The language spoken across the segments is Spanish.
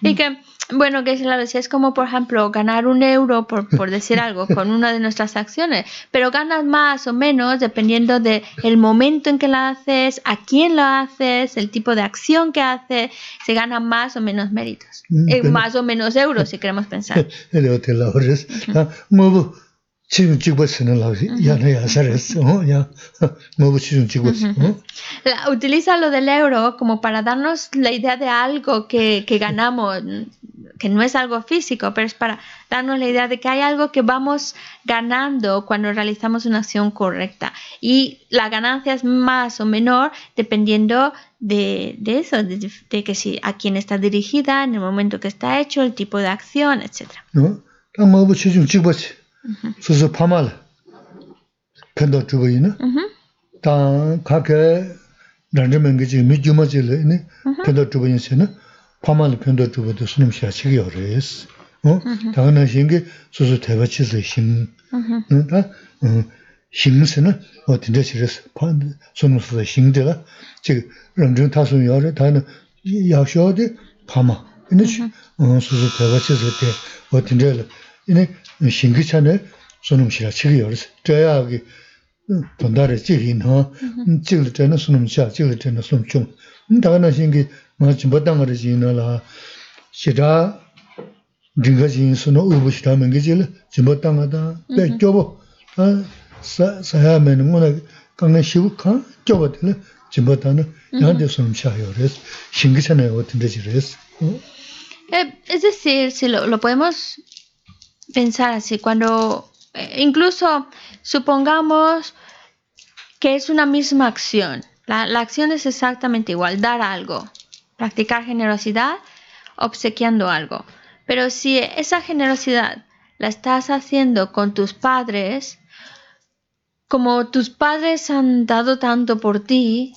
Y que, bueno, que claro, si es como, por ejemplo, ganar un euro, por, por decir algo, con una de nuestras acciones, pero ganas más o menos dependiendo del el momento en que la haces, a quién lo haces, el tipo de acción que haces, se ganan más o menos méritos, Mm, Eh, más o menos euros, si queremos pensar. Ores. Ta mo chi chi bo sin la ya na ya sa res. Oh ya. Mo bu chi chi bo. La- utiliza lo del euro como para darnos la idea de algo que, que ganamos, que no es algo físico, pero es para darnos la idea de que hay algo que vamos ganando cuando realizamos una acción correcta. Y la ganancia es más o menor dependiendo de, de eso, de, de que si a quién está dirigida, en el momento que está hecho, el tipo de acción, etc. No. 수수 파말 근데 주고 있는 당 각에 런저면 그지 미주머질 있네 근데 주고 있는 파말 근데 주고도 스님 시작이 어려스 어 당연한 신게 수수 대바치스 심 그러니까 심스는 어딘데 싫어서 판 손으로서 심대가 지금 런정 타수 열에 다는 약쇼디 파마 근데 수수 대바치스 때 어딘데 이네 形기차네, 손음시라 치기 여러스. 저야기, 돈다래 지긴, 어, 찍을 때는 손음시야, 찍을 때는 손좀. 다가나 신기, 마치 못당 거를 지나라, 시라, ringa jin suno ubu shira mengi jil jimbo tanga da pe kyobo saya meni ngona kangen shivu kan kyobo tila jimbo tanga yande sunum shayo res shingi chana yo tinde jires Eh, es decir, si lo, lo podemos pensar así, cuando eh, incluso supongamos que es una misma acción, la, la acción es exactamente igual, dar algo, practicar generosidad, obsequiando algo, pero si esa generosidad la estás haciendo con tus padres, como tus padres han dado tanto por ti,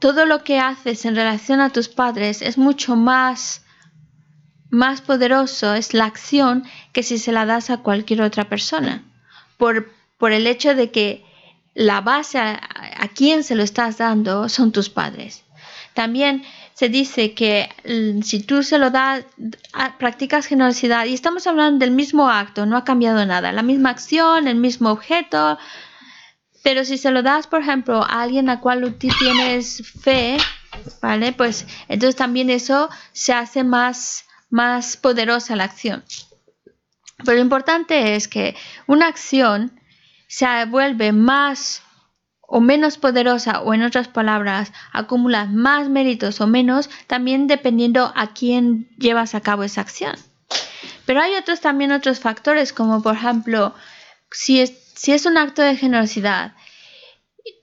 todo lo que haces en relación a tus padres es mucho más más poderoso es la acción que si se la das a cualquier otra persona. Por, por el hecho de que la base a, quien se lo estás dando son tus padres. También se dice que mm, si tú se lo das, a- practicas generosidad, y estamos hablando del mismo acto, no ha cambiado nada, la misma acción, el mismo objeto, pero si se lo das, por ejemplo, a alguien a cual tú tienes fe, ¿vale? Pues entonces también eso se hace más, más poderosa la acción. Pero lo importante es que una acción se vuelve más o menos poderosa o en otras palabras acumulas más méritos o menos también dependiendo a quién llevas a cabo esa acción. Pero hay otros también otros factores como por ejemplo si es, si es un acto de generosidad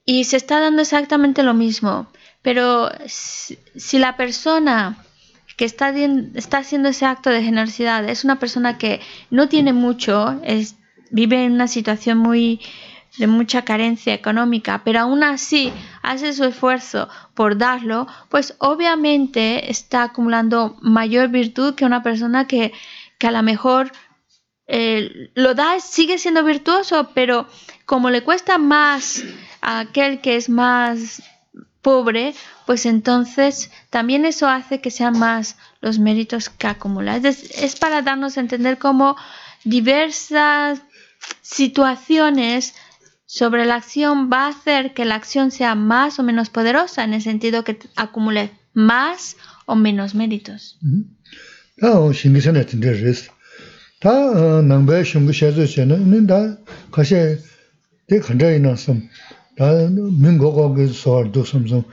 y se está dando exactamente lo mismo, pero si, si la persona que está, está haciendo ese acto de generosidad. Es una persona que no tiene mucho, vive en una situación muy de mucha carencia económica, pero aún así hace su esfuerzo por darlo, pues obviamente está acumulando mayor virtud que una persona que, que a lo mejor eh, lo da, sigue siendo virtuoso, pero como le cuesta más a aquel que es más pobre, pues entonces también eso hace que sean más los méritos que acumula. Es, para darnos a entender cómo diversas situaciones sobre la acción va a hacer que la acción sea más o menos poderosa en el sentido que acumule más o menos méritos. 다 어, shingi chana tinde res 다 어, nangba shungi shazo chana nin da kashe de khanda ina sam da mingo go ge soar do sam sam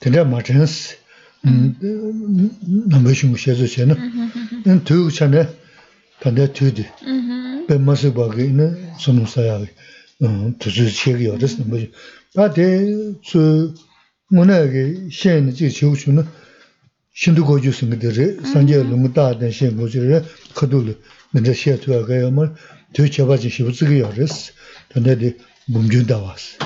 tinde ma chens nangba shungi shazo chana nin tu chana tanda tu di pe masu ba ge ina sonu sa ya tu su che ge yo res nangba da de su mona ge shen ji chiu chu na 신도 고주 생들이 산제 너무 다된 신 고주를 커둘 근데 시에트가 가야만 더 잡아지 싶으게 열었어 근데 몸준다 왔어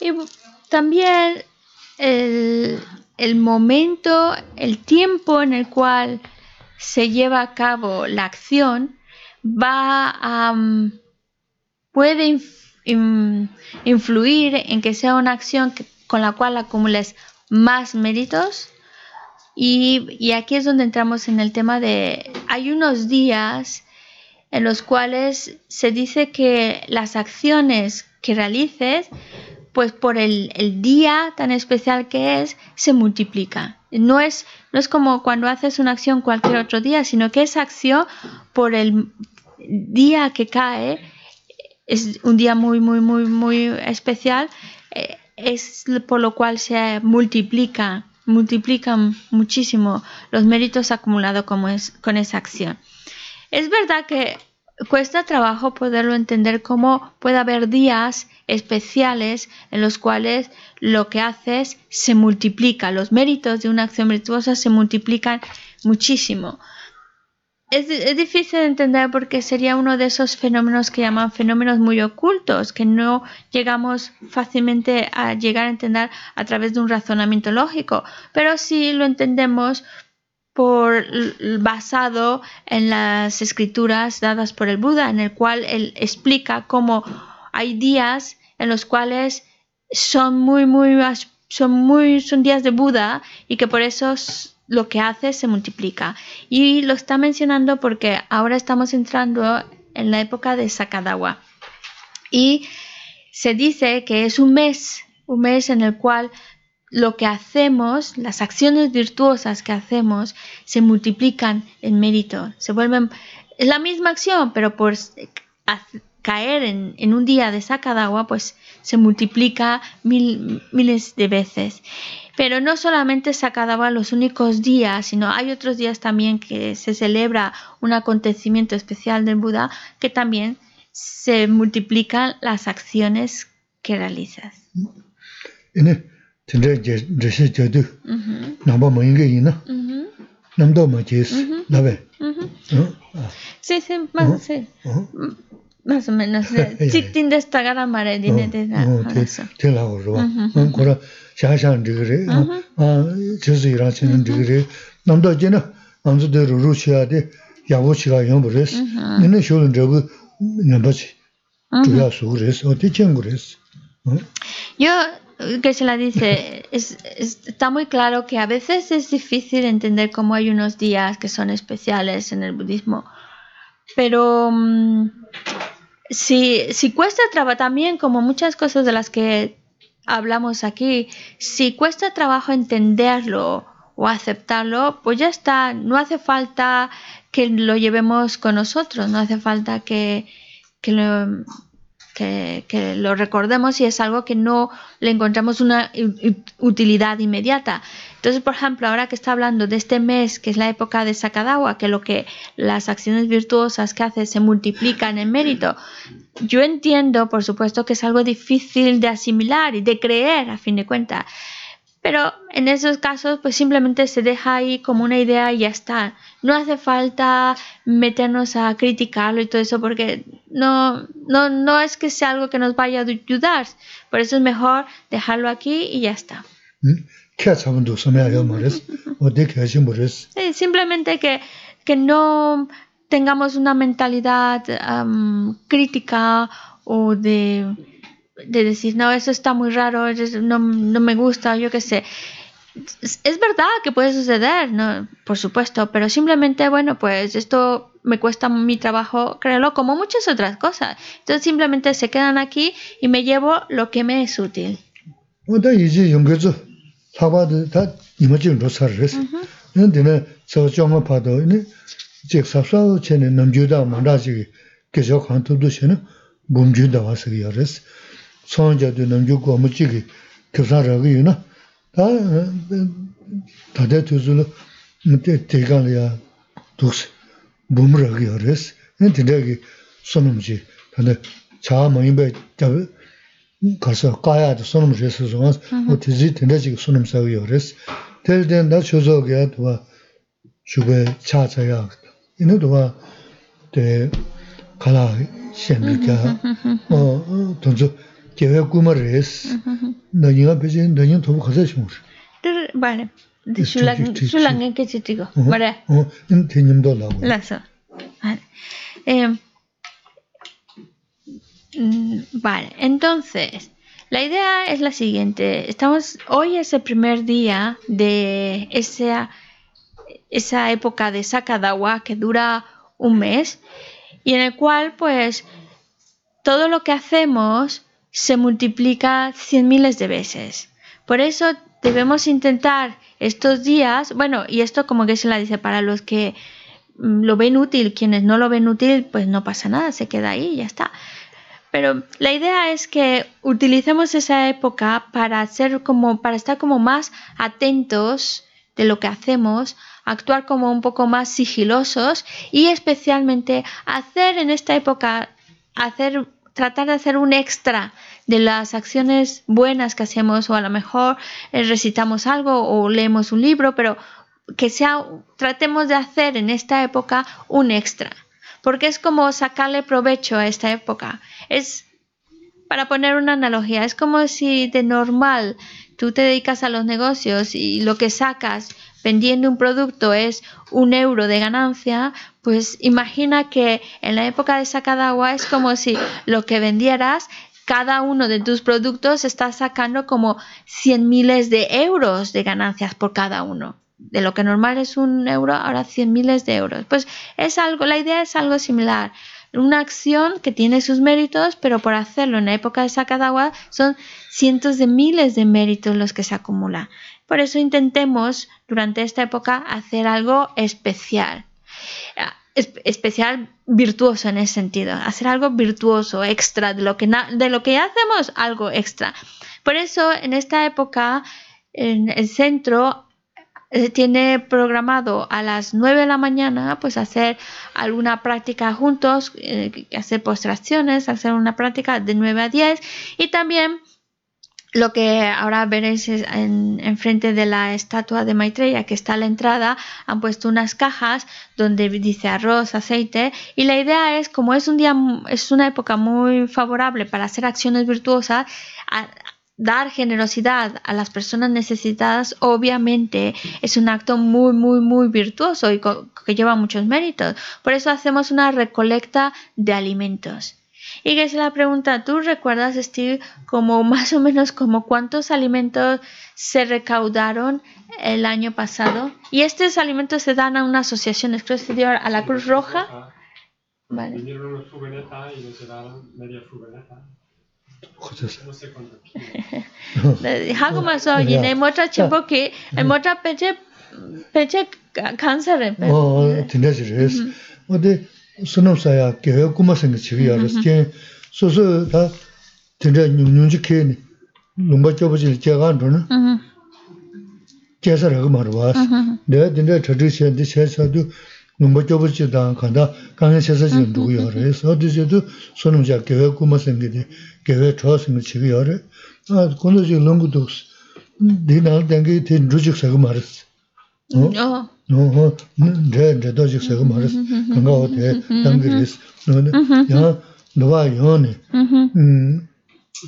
Y también el, el momento, el tiempo en el cual se lleva a cabo la acción va a, mm, puede influir en que sea una acción con la cual acumules más méritos. Y, y aquí es donde entramos en el tema de... Hay unos días en los cuales se dice que las acciones que realices, pues por el, el día tan especial que es, se multiplican. No es, no es como cuando haces una acción cualquier otro día, sino que esa acción por el día que cae es un día muy, muy, muy, muy especial, es por lo cual se multiplica, multiplican muchísimo los méritos acumulados con esa acción. Es verdad que cuesta trabajo poderlo entender cómo puede haber días especiales en los cuales lo que haces se multiplica, los méritos de una acción virtuosa se multiplican muchísimo. Es, es difícil de entender porque sería uno de esos fenómenos que llaman fenómenos muy ocultos, que no llegamos fácilmente a llegar a entender a través de un razonamiento lógico, pero sí lo entendemos por basado en las escrituras dadas por el Buda, en el cual él explica cómo hay días en los cuales son muy, muy, son muy, son días de Buda y que por eso lo que hace se multiplica. Y lo está mencionando porque ahora estamos entrando en la época de Sakadawa. Y se dice que es un mes, un mes en el cual lo que hacemos, las acciones virtuosas que hacemos, se multiplican en mérito, se vuelven, es la misma acción, pero por caer en, en un día de Sakadawa, pues se multiplica mil, miles de veces. Pero no solamente Sakadawa los únicos días, sino hay otros días también que se celebra un acontecimiento especial del Buda que también se multiplican las acciones que realizas. Sí, sí, más, sí, más o menos. Ya, ya. Chiktin de esta gara mare dine de la 어, 테- eso. 테라고 그러봐. 음흠. 응, 그러 샤샤는 그래. 음흠. 아, 저서 일하시는 그래. 남도 이제는 남도대로 루시아데 야고치가 연불했어. 음흠. 너네 쇼는 저거 넘버지. Ujú. 주야 수그랬어. 어디 chen 그랬어. 어? Yo, eh, que se la dice, es, es- está muy claro que a veces es difícil entender cómo hay unos días que son especiales en el budismo, pero mm, si, si cuesta trabajo también, como muchas cosas de las que hablamos aquí, si cuesta trabajo entenderlo o aceptarlo, pues ya está, no hace falta que lo llevemos con nosotros, no hace falta que, que lo, que, lo recordemos y es algo que no le encontramos una utilidad inmediata. Entonces, por ejemplo, ahora que está hablando de este mes, que es la época de Sakadawa, que lo que las acciones virtuosas que hace se multiplican en mérito, yo entiendo, por supuesto, que es algo difícil de asimilar y de creer, a fin de cuentas. Pero en esos casos, pues simplemente se deja ahí como una idea y ya está. No hace falta meternos a criticarlo y todo eso porque no, no, no es que sea algo que nos vaya a ayudar. Por eso es mejor dejarlo aquí y ya está. Sí, simplemente que, que, no tengamos una mentalidad crítica o de de decir, no, eso está muy raro, no, no me gusta, yo qué sé. Es, verdad que puede suceder, ¿no? por supuesto, pero simplemente, bueno, pues esto me cuesta mi trabajo creerlo como muchas otras cosas. Entonces simplemente se quedan aquí y me llevo lo que me es útil. 어다 이제 연결서 사바도 다 이모진 로사르스. 근데는 저 정어 봐도 네 즉 사사오 전에 남주다 만다지 계속 한도도 셔는 몸주다 와서 열었어. 손자도 남주고 뭐지기 교사라고 유나. 다 다들 두줄 밑에 대간이야 독스 몸으로 열었어. 근데 내가 손음지 근데 자 뭐인배 잡 가서 가야도 손음 제스 좀 어디지 된다지 손음 사고 열었어. 될 때나 조석이야 도와 주배 차차야. 이는 도와 대 가라 현비가 어 동저 계획 꾸머를 했어. 너희가 배제 너희 도부 가서 좀. Vale. Sí, sí, sí, sí. Shulang que chistigo. 어, Vale. 어, 인 대님도 나고. Lazo. Eh, mm, vale, entonces, la idea es la siguiente. Estamos, hoy es el primer día de esa, esa época de Sakadawa que dura un mes y en el cual pues todo lo que hacemos se multiplica cien miles de veces. Por eso debemos intentar estos días, bueno, y esto como que se la dice para los que mm, lo ven útil, quienes no lo ven útil, pues no pasa nada, se queda ahí y ya está. Pero la idea es que utilicemos esa época para hacer como, para estar como más atentos de lo que hacemos, actuar como un poco más sigilosos y especialmente hacer en esta época, hacer, tratar de hacer un extra de las acciones buenas que hacemos o a lo mejor eh, recitamos algo o leemos un libro, pero que sea, tratemos de hacer en esta época un extra, porque es como sacarle provecho a esta época. Es, para poner una analogía, es como si de normal tú te dedicas a los negocios y lo que sacas vendiendo un producto es un euro de ganancia, pues imagina que en la época de agua es como si lo que vendieras cada uno de tus productos está sacando como 100 miles de euros de ganancias por cada uno. De lo que normal es un euro, ahora 100 miles de euros. Pues es algo, la idea es algo similar. Una acción que tiene sus méritos, pero por hacerlo en la época de agua son cientos de miles de méritos los que se acumulan. Por eso intentemos durante esta época hacer algo especial especial virtuoso en ese sentido, hacer algo virtuoso, extra, de lo que, de lo que hacemos, algo extra. Por eso en esta época en el centro eh, tiene programado a las 9 de la mañana pues hacer alguna práctica juntos, eh, hacer postraciones, hacer una práctica de 9 a 10 y también lo que ahora veréis en, frente de la estatua de Maitreya que está a la entrada han puesto unas cajas donde dice arroz, aceite y la idea es como es un día es una época muy favorable para hacer acciones virtuosas dar generosidad a las personas necesitadas obviamente es un acto muy muy muy virtuoso y que lleva muchos méritos. Por eso hacemos una recolecta de alimentos y que se la pregunta, ¿tú recuerdas, Steve, como más o menos como cuántos alimentos se recaudaron el año pasado? Y estos alimentos se dan a una asociación, creo que se dio a la Cruz Roja. Vale. Vinieron una furgoneta y nos llevaron media furgoneta. No sé cuánto 하고 마서 이내 뭐자 침복이 뭐자 배제 배제 간사를 어 진짜지 어디 sunamsaya kaya kumasanga chigi yaras, jen soso ta tenda nyungyungji kaya ni lumba chobochili jagaan runa, jasa raga marwaas, daya tenda chadri chen di chen sadu lumba chobochili taa kanda kanya chasa chigi ndugu yaras, sadu chadu sunamsaya kaya kumasanga di kaya chawasanga chigi yaras, kondo chigi Bā yō nē,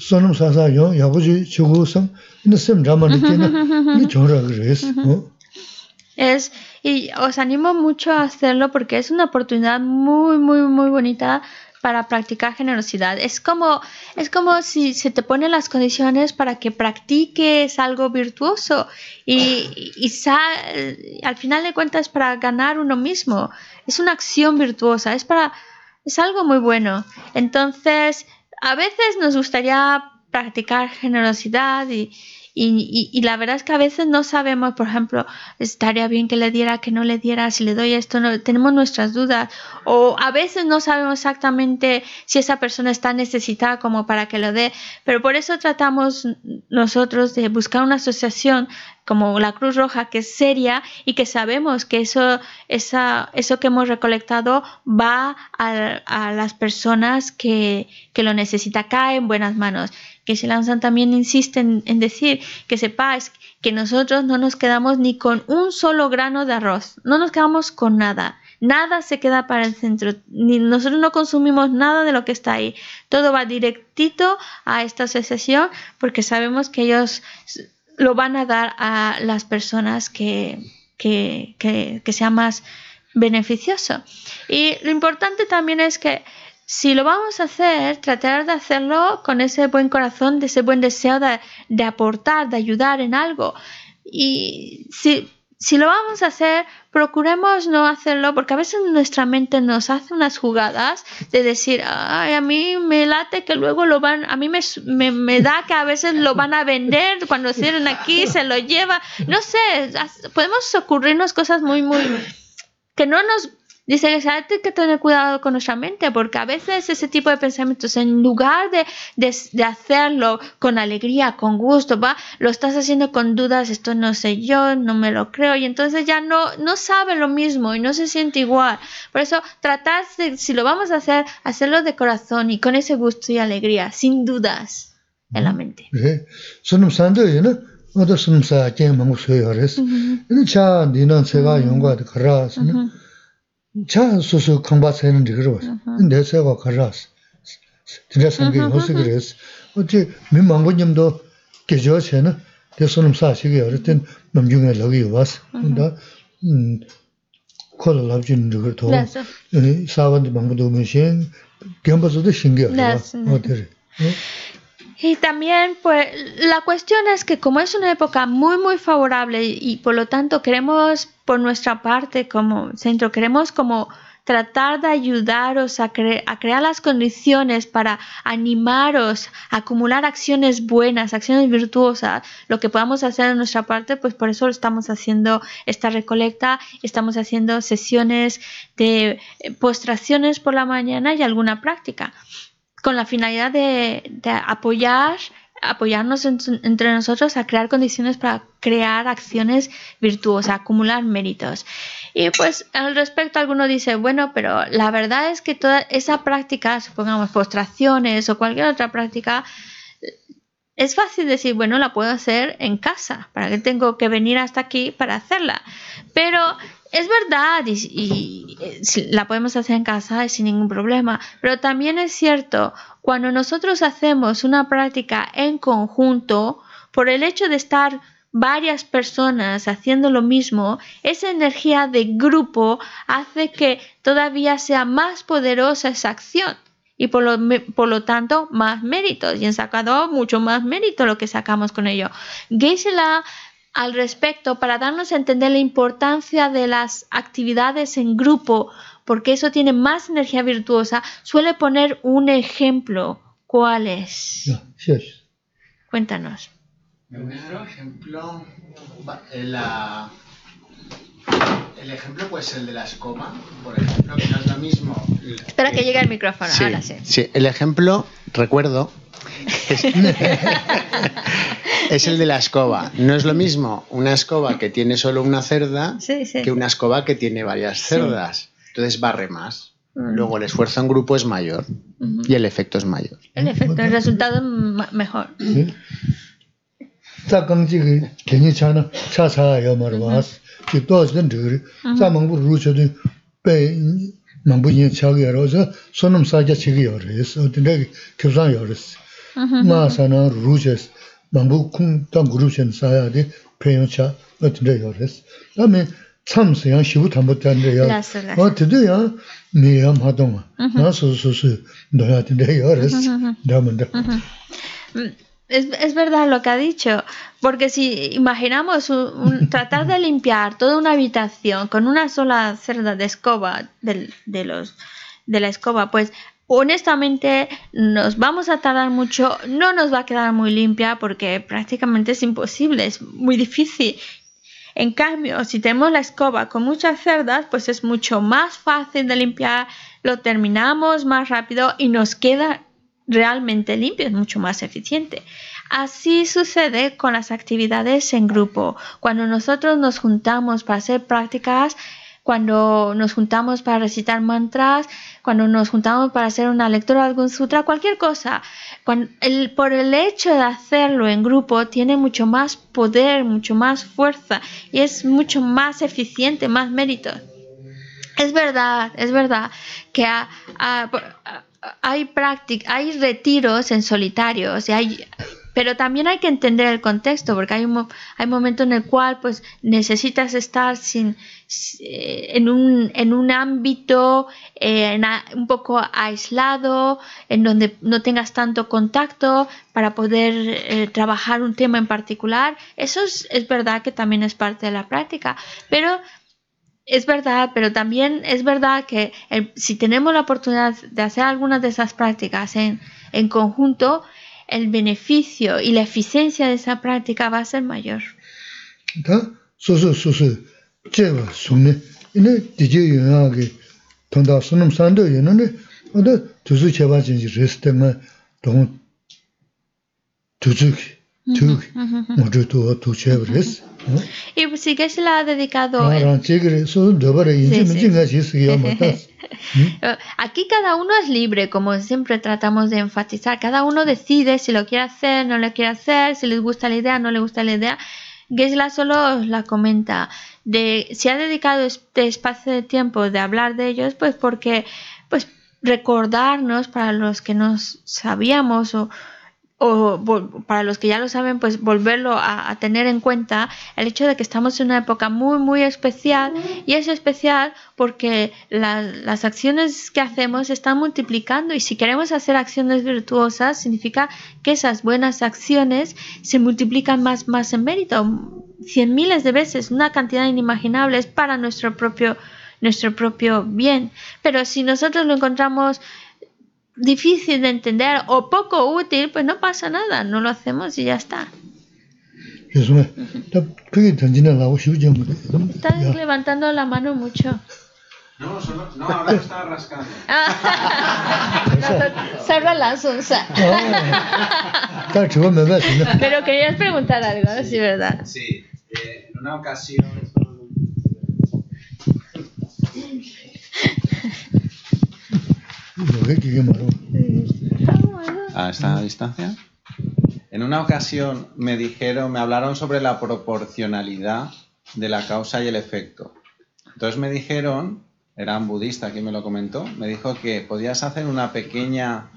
sō nō sā sā yō, yā gu jī chū gu sāng, nē sēm rā mā nē kē nā, nē chō rā gā rēs, Es, y os animo mucho a hacerlo porque es una oportunidad muy, muy, muy bonita para practicar generosidad. Es como, es como si se te ponen las condiciones para que practiques algo virtuoso y, y, al final de cuentas para ganar uno mismo. Es una acción virtuosa, es para, es algo muy bueno. Entonces, a veces nos gustaría practicar generosidad y, y, la verdad es que a veces no sabemos, por ejemplo, estaría bien que le diera, que no le diera, si le doy esto, no, tenemos nuestras dudas. O a veces no sabemos exactamente si esa persona está necesitada como para que lo dé. Pero por eso tratamos nosotros de buscar una asociación como la Cruz Roja que es seria y que sabemos que eso, eso que hemos recolectado va a, a las personas que, que, lo necesitan, cae en buenas manos. Que se lanzan también insiste en, en, decir que sepáis que nosotros no nos quedamos ni con un solo grano de arroz, no nos quedamos con nada. Nada se queda para el centro, ni nosotros no consumimos nada de lo que está ahí. Todo va directito a esta asociación porque sabemos que ellos lo van a dar a las personas que, que, que, que sean más beneficioso. Y lo importante también es que si lo vamos a hacer, tratar de hacerlo con ese buen corazón, de ese buen deseo de, aportar, de ayudar en algo. Y si si lo vamos a hacer, procuremos no hacerlo porque a veces nuestra mente nos hace unas jugadas de decir, ay, a mí me late que luego lo van, a mí me, me, da que a veces lo van a vender cuando cierren aquí, se lo lleva, no sé, podemos ocurrirnos cosas muy, muy, que no nos Dice que hay que tener cuidado con nuestra mente, porque a veces ese tipo de pensamientos, en lugar de, de, hacerlo con alegría, con gusto, va, lo estás haciendo con dudas, esto no sé yo, no me lo creo, y entonces ya no, no sabe lo mismo y no se siente igual. Por eso, tratar, de, si lo vamos a hacer, hacerlo de corazón y con ese gusto y alegría, sin dudas en la mente. 차 소소 강바 세는 데 그러. 근데 제가 가라스. 진짜 생기 무슨 그랬어. 어째 민망고님도 계죠 쟤는. 대선음 사시게 어쨌든 남중에 여기 왔어. 근데 음 콜을 잡진 그걸 더 사원도 망고도 무신 겸버서도 신기하다. 어때? Y también, pues, la cuestión es que como es una época muy, muy favorable y, por lo tanto queremos, por nuestra parte, como centro, queremos como tratar de ayudaros a, a crear las condiciones para animaros a acumular acciones buenas, acciones virtuosas, lo que podamos hacer en nuestra parte, pues por eso estamos haciendo esta recolecta, estamos haciendo sesiones de eh, postraciones por la mañana y alguna práctica con la finalidad de, apoyar apoyarnos entre nosotros a crear condiciones para crear acciones virtuosas, acumular méritos. Y pues al respecto alguno dice, bueno, pero la verdad es que toda esa práctica, supongamos postraciones o cualquier otra práctica, es fácil decir, bueno, la puedo hacer en casa, ¿para qué tengo que venir hasta aquí para hacerla? Pero es verdad y, eh, la podemos hacer en casa sin ningún problema, pero también es cierto, cuando nosotros hacemos una práctica en conjunto, por el hecho de estar varias personas haciendo lo mismo, esa energía de grupo hace que todavía sea más poderosa esa acción y por lo, por lo tanto más méritos y en sacado mucho más mérito lo que sacamos con ello. Geisela al respecto para darnos a entender la importancia de las actividades en grupo, porque eso tiene más energía virtuosa, suele poner un ejemplo. ¿Cuál es? Cuéntanos. El ejemplo, el ejemplo puede ser el de la escoba, por ejemplo, que no es lo mismo. Espera que llegue el micrófono, ahora sí. Sí, el ejemplo, recuerdo, es, el de la escoba. No es lo mismo una escoba que tiene solo una cerda que una escoba que tiene varias cerdas. Entonces barre más. Mm. Luego el esfuerzo en grupo es mayor y el efecto es mayor. El efecto, el resultado es mejor. jibdwa zidhan dhigiri, za mangbu ruu chodun bay mangbu yin chagi yaro, za sonam sakya chigi yaro yas, dinday kibzan yaro yas. Maa sana ruu chas, mangbu kung dan guru chen saya di peyon cha, e dinday yaro yas. Dami tsamsi yang shivu tambu dinday yaro, o dinday yang miyam hadonga, naa susu susu, dinday yaro yas, dhamanda. Es, es, verdad lo que ha dicho, porque si imaginamos un, tratar de limpiar toda una habitación con una sola cerda de escoba de, de los de la escoba, pues honestamente nos vamos a tardar mucho, no nos va a quedar muy limpia porque prácticamente es imposible, es muy difícil. En cambio, si tenemos la escoba con muchas cerdas, pues es mucho más fácil de limpiar, lo terminamos más rápido y nos queda realmente limpio, es mucho más eficiente. Así sucede con las actividades en grupo. Cuando nosotros nos juntamos para hacer prácticas, cuando nos juntamos para recitar mantras, cuando nos juntamos para hacer una lectura de algún sutra, cualquier cosa. por el hecho de hacerlo en grupo tiene mucho más poder, mucho más fuerza y es mucho más eficiente, más mérito. Es verdad, es verdad que hay, hay retiros en solitarios y hay pero también hay que entender el contexto, porque hay un, hay momento en el cual pues necesitas estar sin, eh, en, un, en un ámbito eh, un poco aislado, en donde no tengas tanto contacto para poder eh, trabajar un tema en particular. Eso es, es verdad que también es parte de la práctica, pero es verdad, pero también es verdad que si tenemos la oportunidad de hacer algunas de esas prácticas en, en conjunto, el beneficio y la eficiencia de esa práctica va a ser mayor. Y si que se la ha dedicado. Aquí cada uno es libre, como siempre tratamos de enfatizar. Cada uno decide si lo quiere hacer, no lo quiere hacer, si les gusta la idea, no le gusta la idea. Gesla solo la comenta de si ha dedicado este espacio de tiempo de hablar de ellos, pues porque pues recordarnos para los que no sabíamos o, o para los que ya lo saben, pues volverlo a, tener en cuenta el hecho de que estamos en una época muy, muy especial y es especial porque las acciones que hacemos están multiplicando y si queremos hacer acciones virtuosas significa que esas buenas acciones se multiplican más, más en mérito, cien miles de veces, una cantidad inimaginable es para nuestro propio nuestro propio bien. Pero si nosotros lo encontramos difícil de entender o poco útil, pues no pasa nada, no lo hacemos y ya está. Estás levantando la mano mucho. No, solo, no, ahora estaba rascando. Salva la sonza. Pero querías preguntar algo, ¿sí verdad? Sí, eh, en una ocasión ¿A esta distancia? En una ocasión me dijeron, me hablaron sobre la proporcionalidad de la causa y el efecto. Entonces me dijeron, era un budista quien me lo comentó, me dijo que podías hacer una pequeña,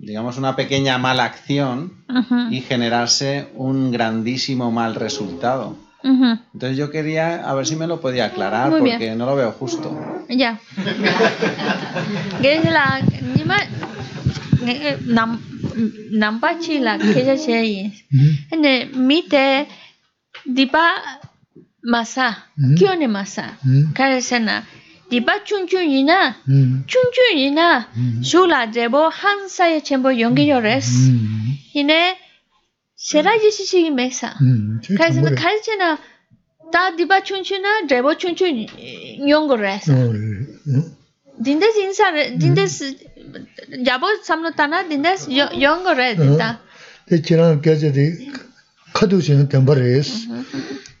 digamos, una pequeña mala acción y generarse un grandísimo mal resultado. Entonces yo quería a ver si me lo podía aclarar porque no lo veo justo. Ya. dipa masa. ¿Qué one masa? Caresena. Dipa chunchun yina. Chunchun yina. Sula debo hansa ya chembo yongi yores. Ine será yisi mesa. Caresena caresena 다 디바 춘춘나 드레보 춘춘 용거레스 딘데스 인사 딘데스 야보 삼노타나 딘데스 용거레 딘다 데 지랑 게제디 카두시는 템버레스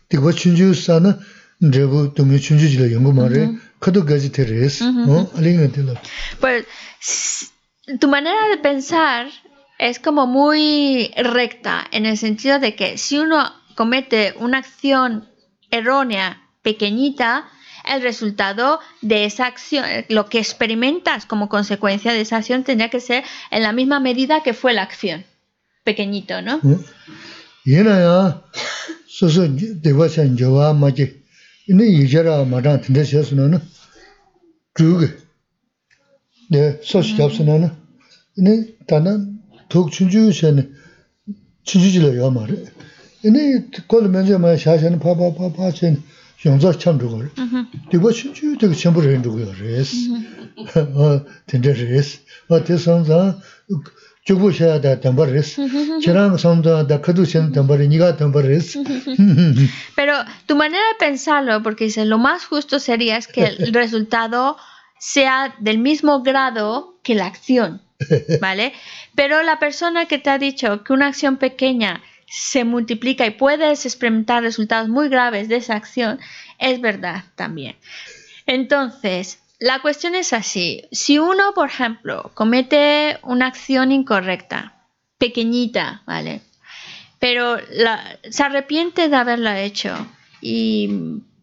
디바 춘주사나 드레보 동이 춘주지라 용거 말에 카두 게지 테레스 어 알링네 딜라 pues tu manera de pensar es como muy recta en el sentido de que si uno comete una acción errónea, pequeñita, el resultado de esa acción, lo que experimentas como consecuencia de esa acción tendría que ser en la misma medida que fue la acción. Pequeñito, ¿no? Mm-hmm. Mm-hmm. Mm-hmm. Pero tu manera de pensarlo, porque lo más justo sería es que el resultado sea del mismo grado que la acción. ¿vale? Pero la persona que te ha dicho que una acción pequeña se multiplica y puedes experimentar resultados muy graves de esa acción, es verdad también. Entonces, la cuestión es así. Si uno, por ejemplo, comete una acción incorrecta, pequeñita, ¿vale? Pero se arrepiente de haberla hecho y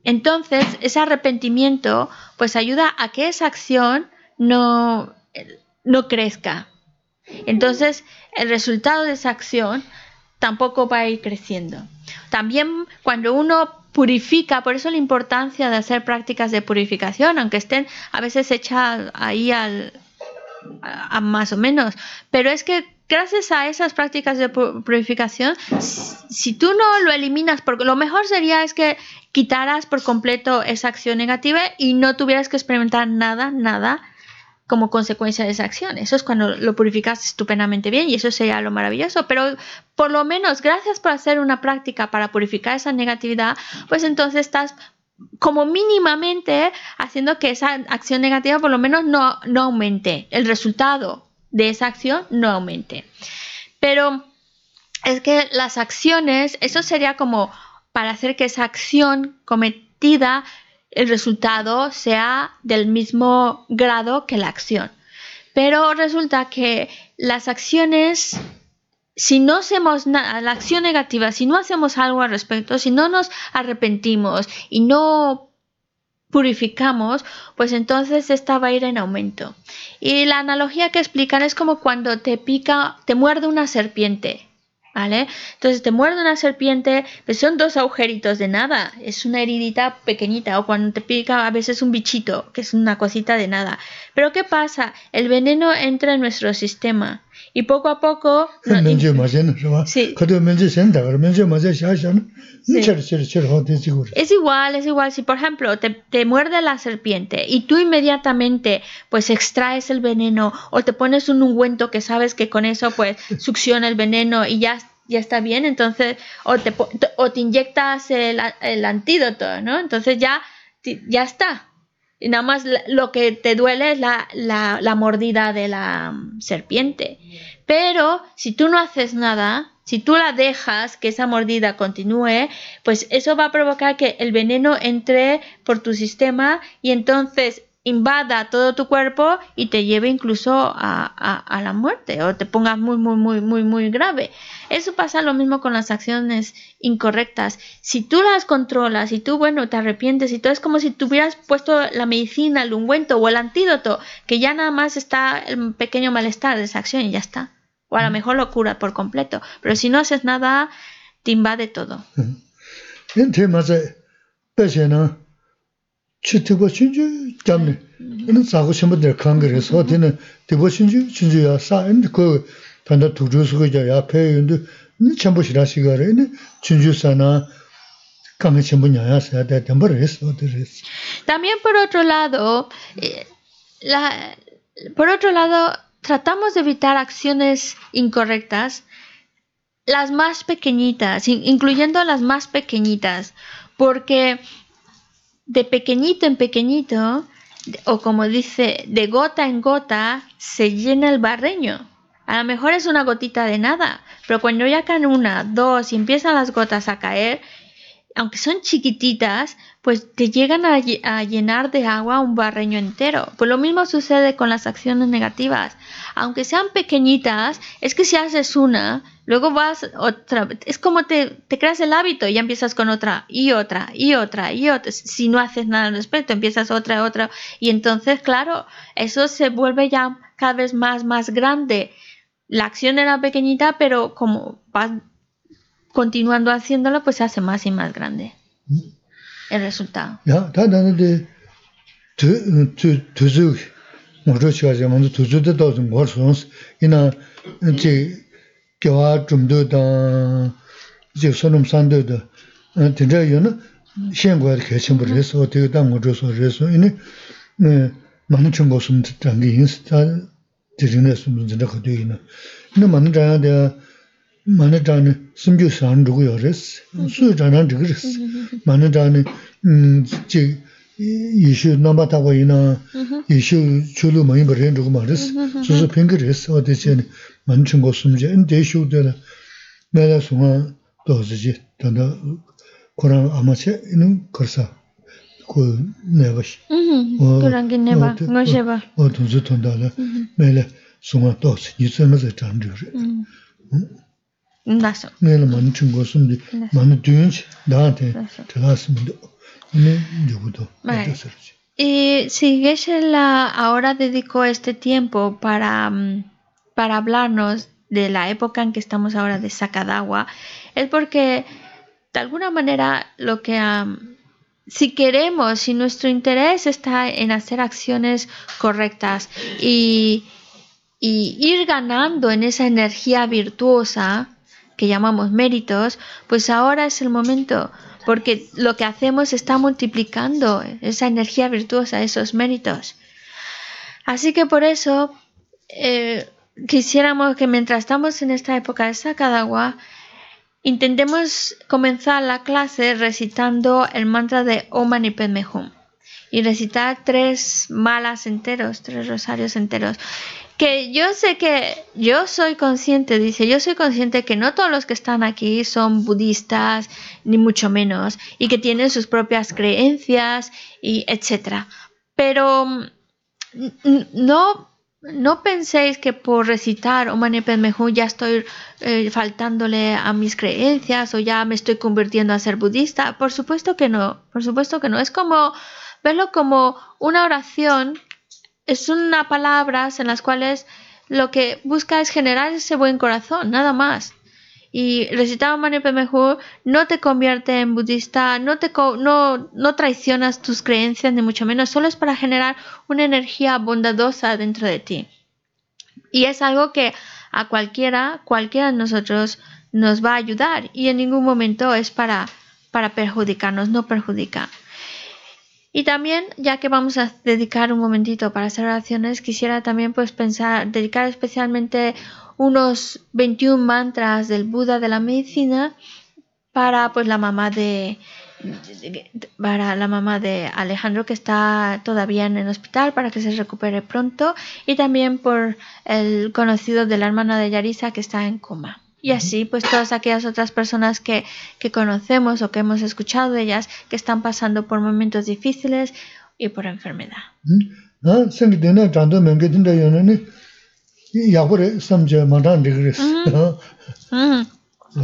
entonces ese arrepentimiento pues ayuda a que esa acción no, no crezca, Entonces, el resultado de esa acción tampoco va a ir creciendo. También cuando uno purifica, por eso la importancia de hacer prácticas de purificación, aunque estén a veces hechas ahí al, a, más o menos, pero es que gracias a esas prácticas de purificación, si tú no lo eliminas, porque lo mejor sería es que quitaras por completo esa acción negativa y no tuvieras que experimentar nada, nada como consecuencia de esa acción. Eso es cuando lo purificas estupendamente bien y eso sería lo maravilloso. Pero por lo menos, gracias por hacer una práctica para purificar esa negatividad, pues entonces estás como mínimamente haciendo que esa acción negativa por lo menos no, no aumente. El resultado de esa acción no aumente. Pero es que las acciones, eso sería como para hacer que esa acción cometida el resultado sea del mismo grado que la acción. Pero resulta que las acciones, si no hacemos nada, la acción negativa, si no hacemos algo al respecto, si no nos arrepentimos y no purificamos, pues entonces esta va a ir en aumento. Y la analogía que explican es como cuando te pica, te muerde una serpiente. Entonces te muerde una serpiente, pues son dos agujeritos de nada, es una heridita pequeñita, o cuando te pica a veces un bichito, que es una cosita de nada. Pero ¿qué pasa? El veneno entra en nuestro sistema y poco a poco... sí. Es igual, es igual. Si por ejemplo te, te muerde la serpiente y tú inmediatamente pues extraes el veneno o te pones un ungüento que sabes que con eso pues succiona el veneno y ya ya está bien, entonces, o te, o te inyectas el, el, antídoto, ¿no? Entonces ya, ya está. Y nada más lo que te duele es la, la, la mordida de la mm, serpiente. Pero si tú no haces nada, si tú la dejas que esa mordida continúe, pues eso va a provocar que el veneno entre por tu sistema y entonces invada todo tu cuerpo y te lleve incluso a, la muerte o te pongas muy, muy, muy, muy, muy grave. Eso pasa lo mismo con las acciones incorrectas. Si tú las controlas y tú, bueno, te arrepientes y todo es como si tuvieras puesto la medicina, el ungüento o el antídoto, que ya nada más está el pequeño malestar de esa acción y ya está. O a lo mejor lo cura por completo. Pero si no haces nada, te invade todo. Chi jamni. También por otro lado, eh, por otro lado, tratamos de evitar acciones incorrectas, las más pequeñitas, incluyendo las más pequeñitas, porque de pequeñito en pequeñito, o como dice, de gota en gota, se llena el barreño. A lo mejor es una gotita de nada, pero cuando ya caen una, dos y empiezan las gotas a caer, aunque son chiquititas, pues te llegan a, llenar de agua un barreño entero. Pues lo mismo sucede con las acciones negativas. Aunque sean pequeñitas, es que si haces una, luego vas otra. Es como te, te creas el hábito y ya empiezas con otra y otra y otra y otra. Si no haces nada al respecto, empiezas otra, otra. Y entonces, claro, eso se vuelve ya cada vez más, más grande. La acción era pequeñita, pero como vas continuando haciéndolo, pues se hace más y más grande el resultado. Ya, ta da de tu tu tu zu mo zhe xia jia mo tu zu de dao zhen guo shuang ina ji ge wa zhong de da ji shen nom san de de de zhe yu ne xian guo de ke qian bu zhe su de da mo zhe su zhe su ina ne ma ne chen guo shen de zhang ge yin ta de zhen ne su zhen de he de mana dhani simgyu san dhugu yo res, suyu dhanan dhugu res. Mana dhani mm, chi yishu namba takwa ina, yishu chulu mayinba ren dhugu ma res, susu pingi res, wade chi mana chingo sumja, in deshu dhela, mela sunga dozi chi, tanda Kurang ama che, inu karsa, ku neba shi. Kurangi neba, ngoshe ba. O tunzu tanda la, mela sunga dozi, nisu maza dhan dhugu res. 나서 내가 많이 Y Sigeshela ahora dedicó este tiempo para, um, para hablarnos de la época en que estamos ahora de Sakadawa, es porque de alguna manera lo que um, si queremos, si nuestro interés está en hacer acciones correctas y, y ir ganando en esa energía virtuosa, que llamamos méritos, pues ahora es el momento, porque lo que hacemos está multiplicando esa energía virtuosa, esos méritos. Así que por eso eh, quisiéramos que mientras estamos en esta época de Sakadawa, intentemos comenzar la clase recitando el mantra de Om Mani Padme Hum y recitar tres malas enteros, tres rosarios enteros. Que yo sé que yo soy consciente, dice, yo soy consciente que no todos los que están aquí son budistas, ni mucho menos, y que tienen sus propias creencias, y etcétera. Pero no no penséis que por recitar Om Mani Padme Hum ya estoy eh, faltándole a mis creencias o ya me estoy convirtiendo a ser budista. Por supuesto que no, por supuesto que no. Es como verlo como una oración, es una palabras en las cuales lo que busca es generar ese buen corazón, nada más. Y recitar Mani Hum no te convierte en budista, no, te no, no traicionas tus creencias, ni mucho menos, solo es para generar una energía bondadosa dentro de ti. Y es algo que a cualquiera, cualquiera de nosotros nos va a ayudar y en ningún momento es para, para perjudicarnos, no perjudica. Y también, ya que vamos a dedicar un momentito para hacer oraciones, quisiera también pues pensar, dedicar especialmente unos 21 mantras del Buda de la medicina para pues la mamá de para la mamá de Alejandro que está todavía en el hospital para que se recupere pronto y también por el conocido de la hermana de Yarisa que está en coma. Y así, pues todas aquellas otras personas que, que conocemos o que hemos escuchado de ellas que están pasando por momentos difíciles y por enfermedad.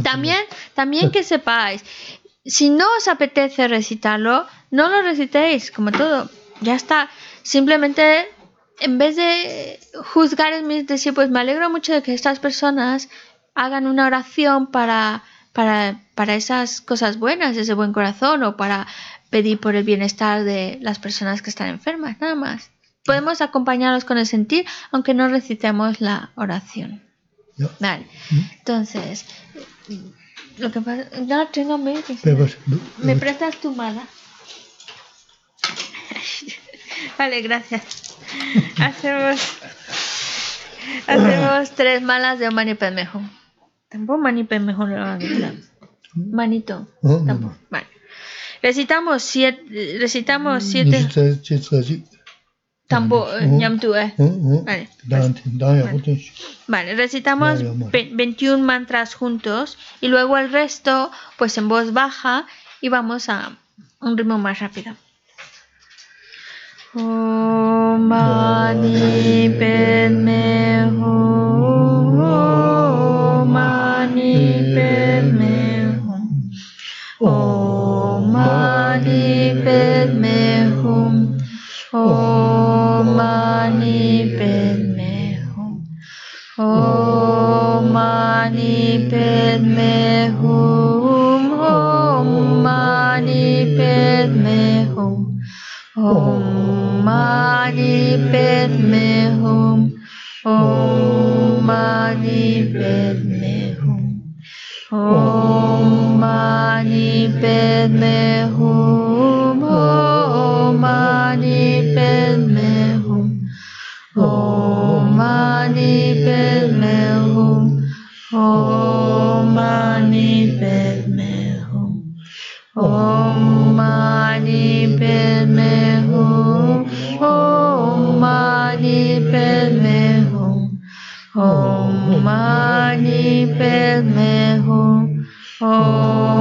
También, también que sepáis, si no os apetece recitarlo, no lo recitéis, como todo, ya está. Simplemente, en vez de juzgar en mis pues me alegro mucho de que estas personas hagan una oración para, para, para esas cosas buenas, ese buen corazón, o para pedir por el bienestar de las personas que están enfermas, nada más podemos acompañarlos con el sentir, aunque no recitemos la oración. Vale. Entonces, lo que pasa, no tengo medio. ¿Me prestas tu mala? vale, gracias. Hacemos, hacemos tres malas de un manipemejo. Tampoco manipemejo lo van a Manito. Tampoco. Vale. Recitamos siete. Recitamos siete. Ñamtu, eh. Vale. Vale, recitamos 21 mantras juntos y luego el resto, pues en voz baja y vamos a un ritmo más rápido. Om Mani Padme Hum Om Mani Padme Hum Om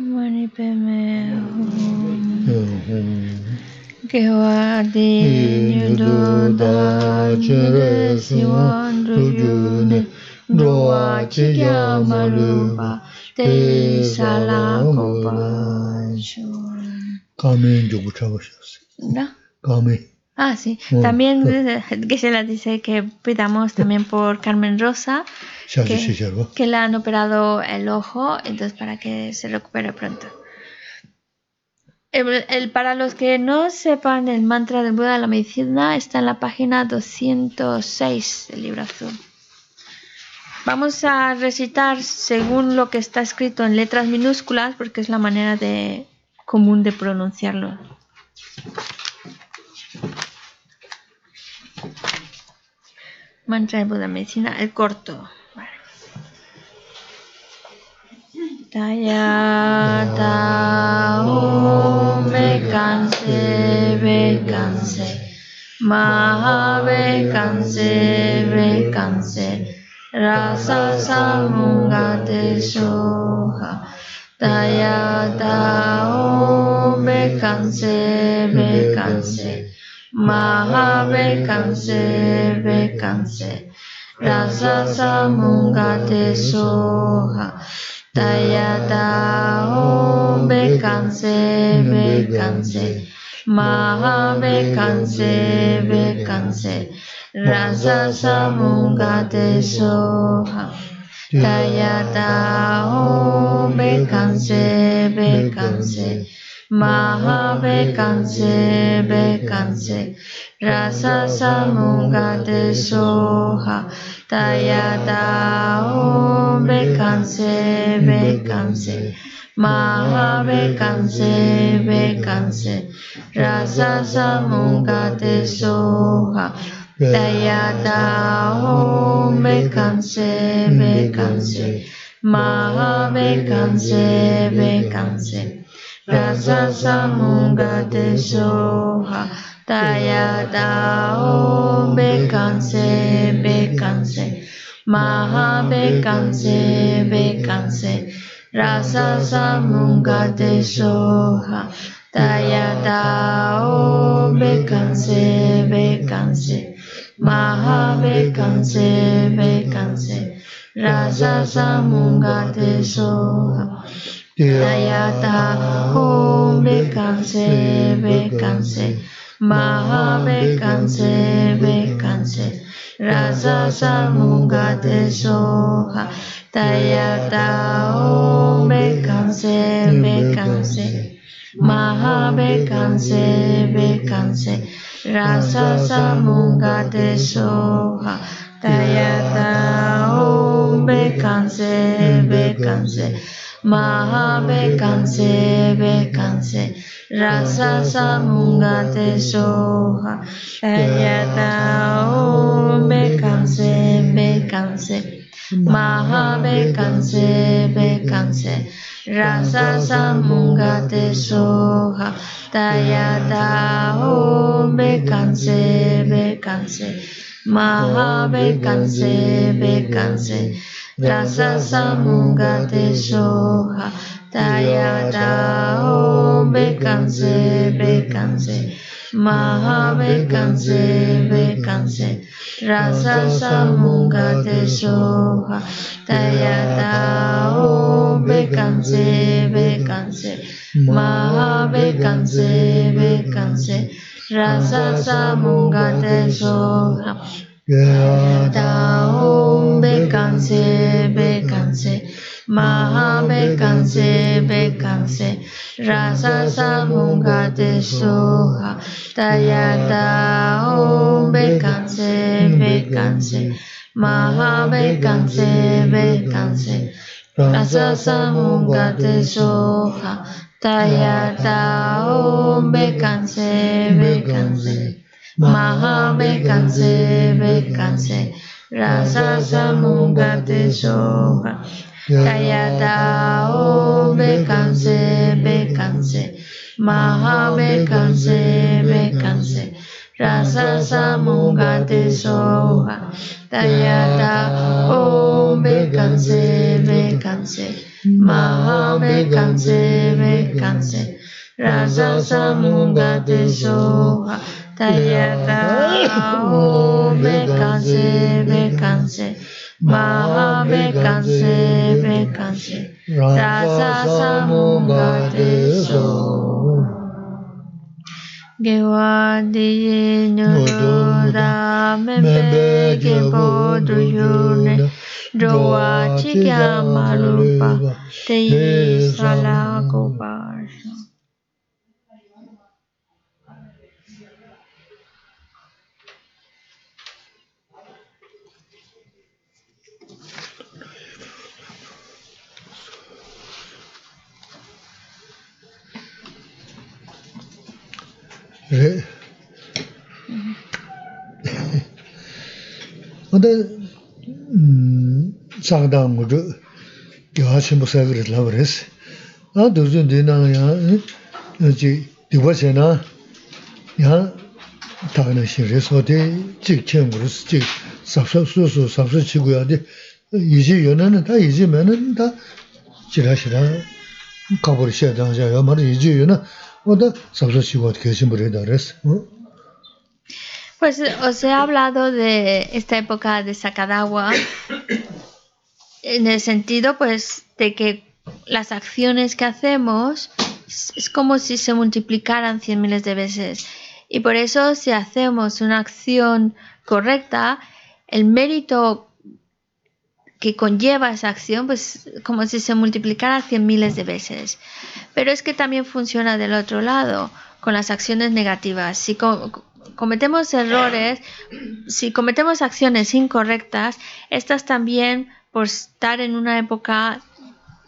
मणिपमे Kewadi nyududa chere siwan rujune Drowa chigya maluba te salakoba shun Kame njogu chawa shasi Da? Kame Ah, sí. También Geshe-la dice que pidamos también por Carmen Rosa que, que le han operado el ojo, entonces para que se recupere pronto. El, para los que no sepan el mantra del Buda de la medicina, está en la página 206 del libro azul. Vamos a recitar según lo que está escrito en letras minúsculas, porque es la manera de, común de pronunciarlo. Mantra del Buda de la medicina, el corto. Tayata Om Vekanse Vekanse Maha Vekanse Vekanse Rasa Samungate Soha Tayata Om Vekanse Vekanse Maha Vekanse Vekanse Rasa Samungate Soha. Tayata Om Bekanse Bekanse Maha Bekanse Bekanse Rasa Samungate Soha. Tayata Om Bekanse Bekanse Maha Bekanse Rasa Samungate Soha Tayata Om Bekanse Bekanse Maha Bekanse Rasa Samungate Soha Tayata Om Bekanse Bekanse Maha Bekanse Bekanse Rasa Samungate Soha Tayata Om Bekanse Bekanse Maha Bekanse Bekanse Rasa Samungate Soha Tayata Om Bekanse Bekanse Maha Bekanse Bekanse Rasa Samungate Soha Tayata Om Bekanse Bekanse Maha Bekanse Bekanse Rasa Samungate Soha Tayata Om Bekanse Bekanse Maha Bekanse Bekanse Rasa Samungate Soha Tayata Om Bekanse Bekanse Mahabekanse bekanse rasa samungate soha Ayata om bekanse. Bekanse Mahabekanse bekanse rasa samungate soha Tayata om bekanse bekanse. Mahabekanse bekanse bekanse Rasa samungate soha Tayata Om Bekanse Bekanse Mahabekanse Bekanse Rasa Samungate Soha Tayata O Bekanse Bekanse Mahabekanse Bekanse Rasa Samungate Soha Tayata O Bekanse Bekanse Maha Bekanse Bekanse Rasa Samungate Soha Tayata Om Bekanse Bekanse Maha Bekanse Bekanse Rasa Samungate Soha Tayata Om Bekanse Bekanse Maha Bekanse Bekanse Rasa Samungate Soha Tayata o Bekanse Bekanse Maha Bekanse Bekanse Rasa Samungate Soha Tayata o Bekanse Bekanse Maha Bekanse Bekanse Rasa Samungate Soha Tayata Om Bekanse Bekanse Maha Bekanse Bekanse Rasa Samungate So Gewa Diye Nyuruda Membe Gepo Duyune Doa Chikya Malupa Te Sala Kopasha re. Onda mm, sagda ngudu gyawa chenpo sagir lawa res a durzun di na ya eh, ji diwa che na ya tagna shin res o di jik chen nguru si jik sapsa su su sapsa chi guya di yiji yonan ta yiji menan ta shira shira kabur she dang ya mara yiji yonan. Yō nā Pues os he hablado de esta época de Sakadawa en el sentido pues de que las acciones que hacemos es como si se multiplicaran cien miles de veces. Y por eso si hacemos una acción correcta el mérito que conlleva esa acción, pues como si se multiplicara cien miles de veces. Pero es que también funciona del otro lado, con las acciones negativas. Si cometemos errores, si cometemos acciones incorrectas, estas también, por estar en una época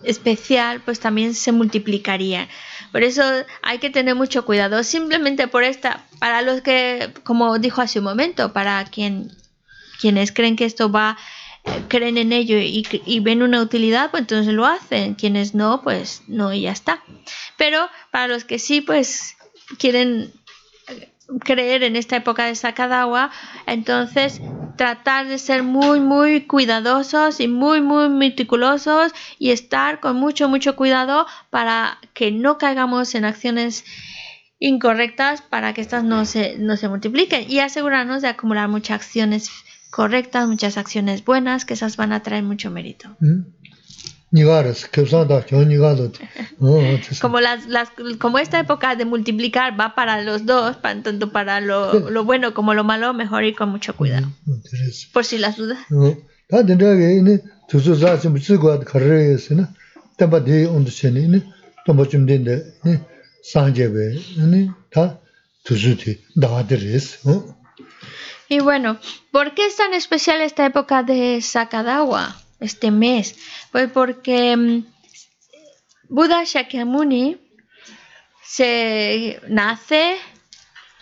especial, pues también se multiplicarían. Por eso hay que tener mucho cuidado. Simplemente por esta, para los que, como dijo hace un momento, para quien, quienes creen que esto va creen en ello y, ven una utilidad, pues entonces lo hacen. Quienes no, pues no y ya está. Pero para los que sí, pues quieren creer en esta época de Sakadawa, entonces tratar de ser muy, muy cuidadosos y muy, muy meticulosos y estar con mucho, mucho cuidado para que no caigamos en acciones incorrectas para que estas no se, no se multipliquen y asegurarnos de acumular muchas acciones correctas, muchas acciones buenas, que esas van a traer mucho mérito. como, las, las, como esta época de multiplicar va para los dos, para, tanto para lo, lo, bueno como lo malo, mejor ir con mucho cuidado. Por si las dudas. Y bueno, ¿por qué es tan especial esta época de Sakadawa, este mes? Pues porque mm, Buda Shakyamuni se nace,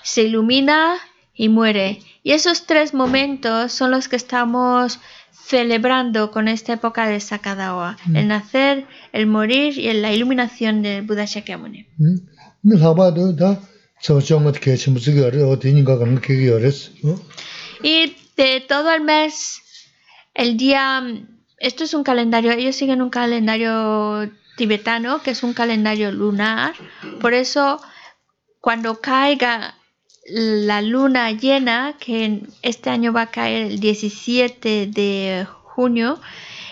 se ilumina y muere. Y esos tres momentos son los que estamos celebrando con esta época de Sakadawa, mm. el nacer, el morir y la iluminación de Buda Shakyamuni. Mm. Y de todo el mes, el día, esto es un calendario, ellos siguen un calendario tibetano, que es un calendario lunar, por eso cuando caiga la luna llena, que este año va a caer el 17 de junio,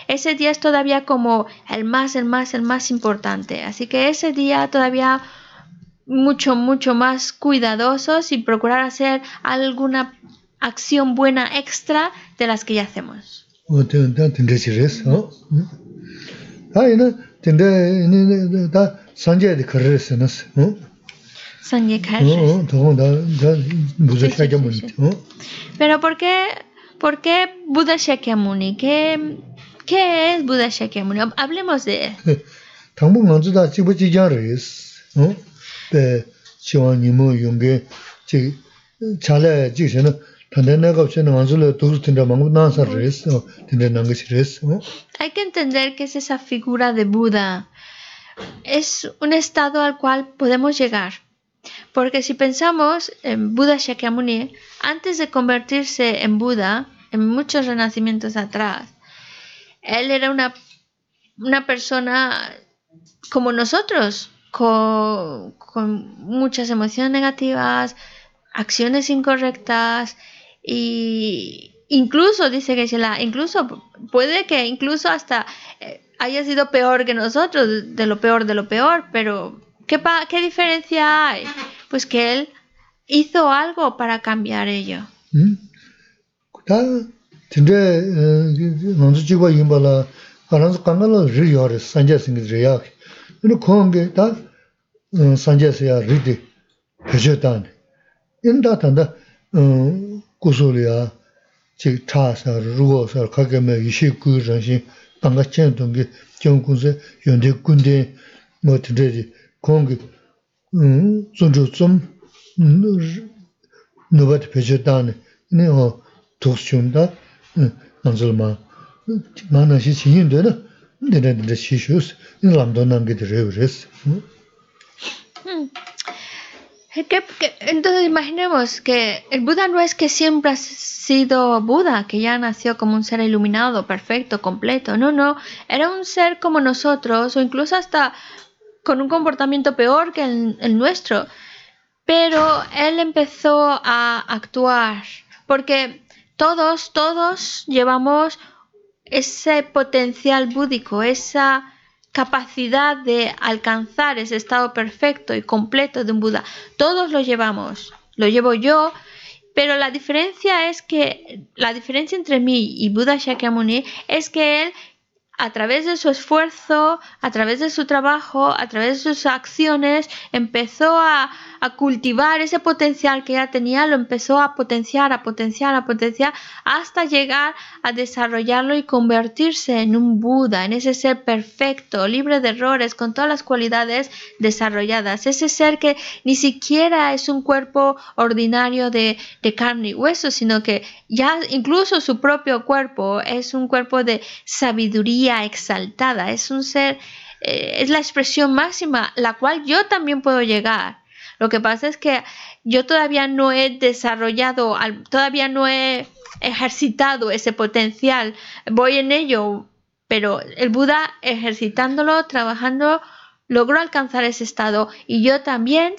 ese día es todavía como el más, el más, el más importante. Así que ese día todavía mucho, mucho más cuidadosos y procurar hacer alguna acción buena extra de las que ya hacemos. Pero ¿por qué, ¿por qué Buda Shakyamuni? ¿Qué, ¿Qué es Buda Shakyamuni? Hablemos de él. Hay que entender que es esa figura de Buda. Es un estado al cual podemos llegar. Porque si pensamos en Buda Shakyamuni, antes de convertirse en Buda, en muchos renacimientos atrás, él era una, una persona como nosotros, con, con muchas emociones negativas, acciones incorrectas y incluso, dice que la incluso puede que incluso hasta eh, haya sido peor que nosotros, de lo peor de lo peor, pero ¿qué, qué diferencia hay? Pues que él hizo algo para cambiar ello. 인다 단다 음 고소리야 지 차사 루고서 가게메 이시 구정신 방가 챘던 게 경군세 연대 군대 뭐 드레지 공기 음 존조 좀 노바트 페제다네 네어 도스준다 안절마 만나시 지인데는 Hmm. Entonces imaginemos que el Buda no es que siempre ha sido Buda, que ya nació como un ser iluminado, perfecto, completo. No, no, era un ser como nosotros o incluso hasta con un comportamiento peor que el nuestro. Pero él empezó a actuar porque todos, todos llevamos ese potencial búdico, esa capacidad de alcanzar ese estado perfecto y completo de un Buda. Todos lo llevamos, lo llevo yo, pero la diferencia es que la diferencia entre mí y Buda Shakyamuni es que él a través de su esfuerzo, a través de su trabajo, a través de sus acciones, empezó a, cultivar ese potencial que ya tenía, lo empezó a potenciar, a potenciar, a potenciar, hasta llegar a desarrollarlo y convertirse en un Buda, en ese ser perfecto, libre de errores, con todas las cualidades desarrolladas. Ese ser que ni siquiera es un cuerpo ordinario de, de carne y hueso, sino que ya incluso su propio cuerpo es un cuerpo de sabiduría exaltada, es un ser, eh, es la expresión máxima, la cual yo también puedo llegar. Lo que pasa es que yo todavía no he desarrollado, todavía no he ejercitado ese potencial, voy en ello, pero el Buda ejercitándolo, trabajando, logró alcanzar ese estado y yo también.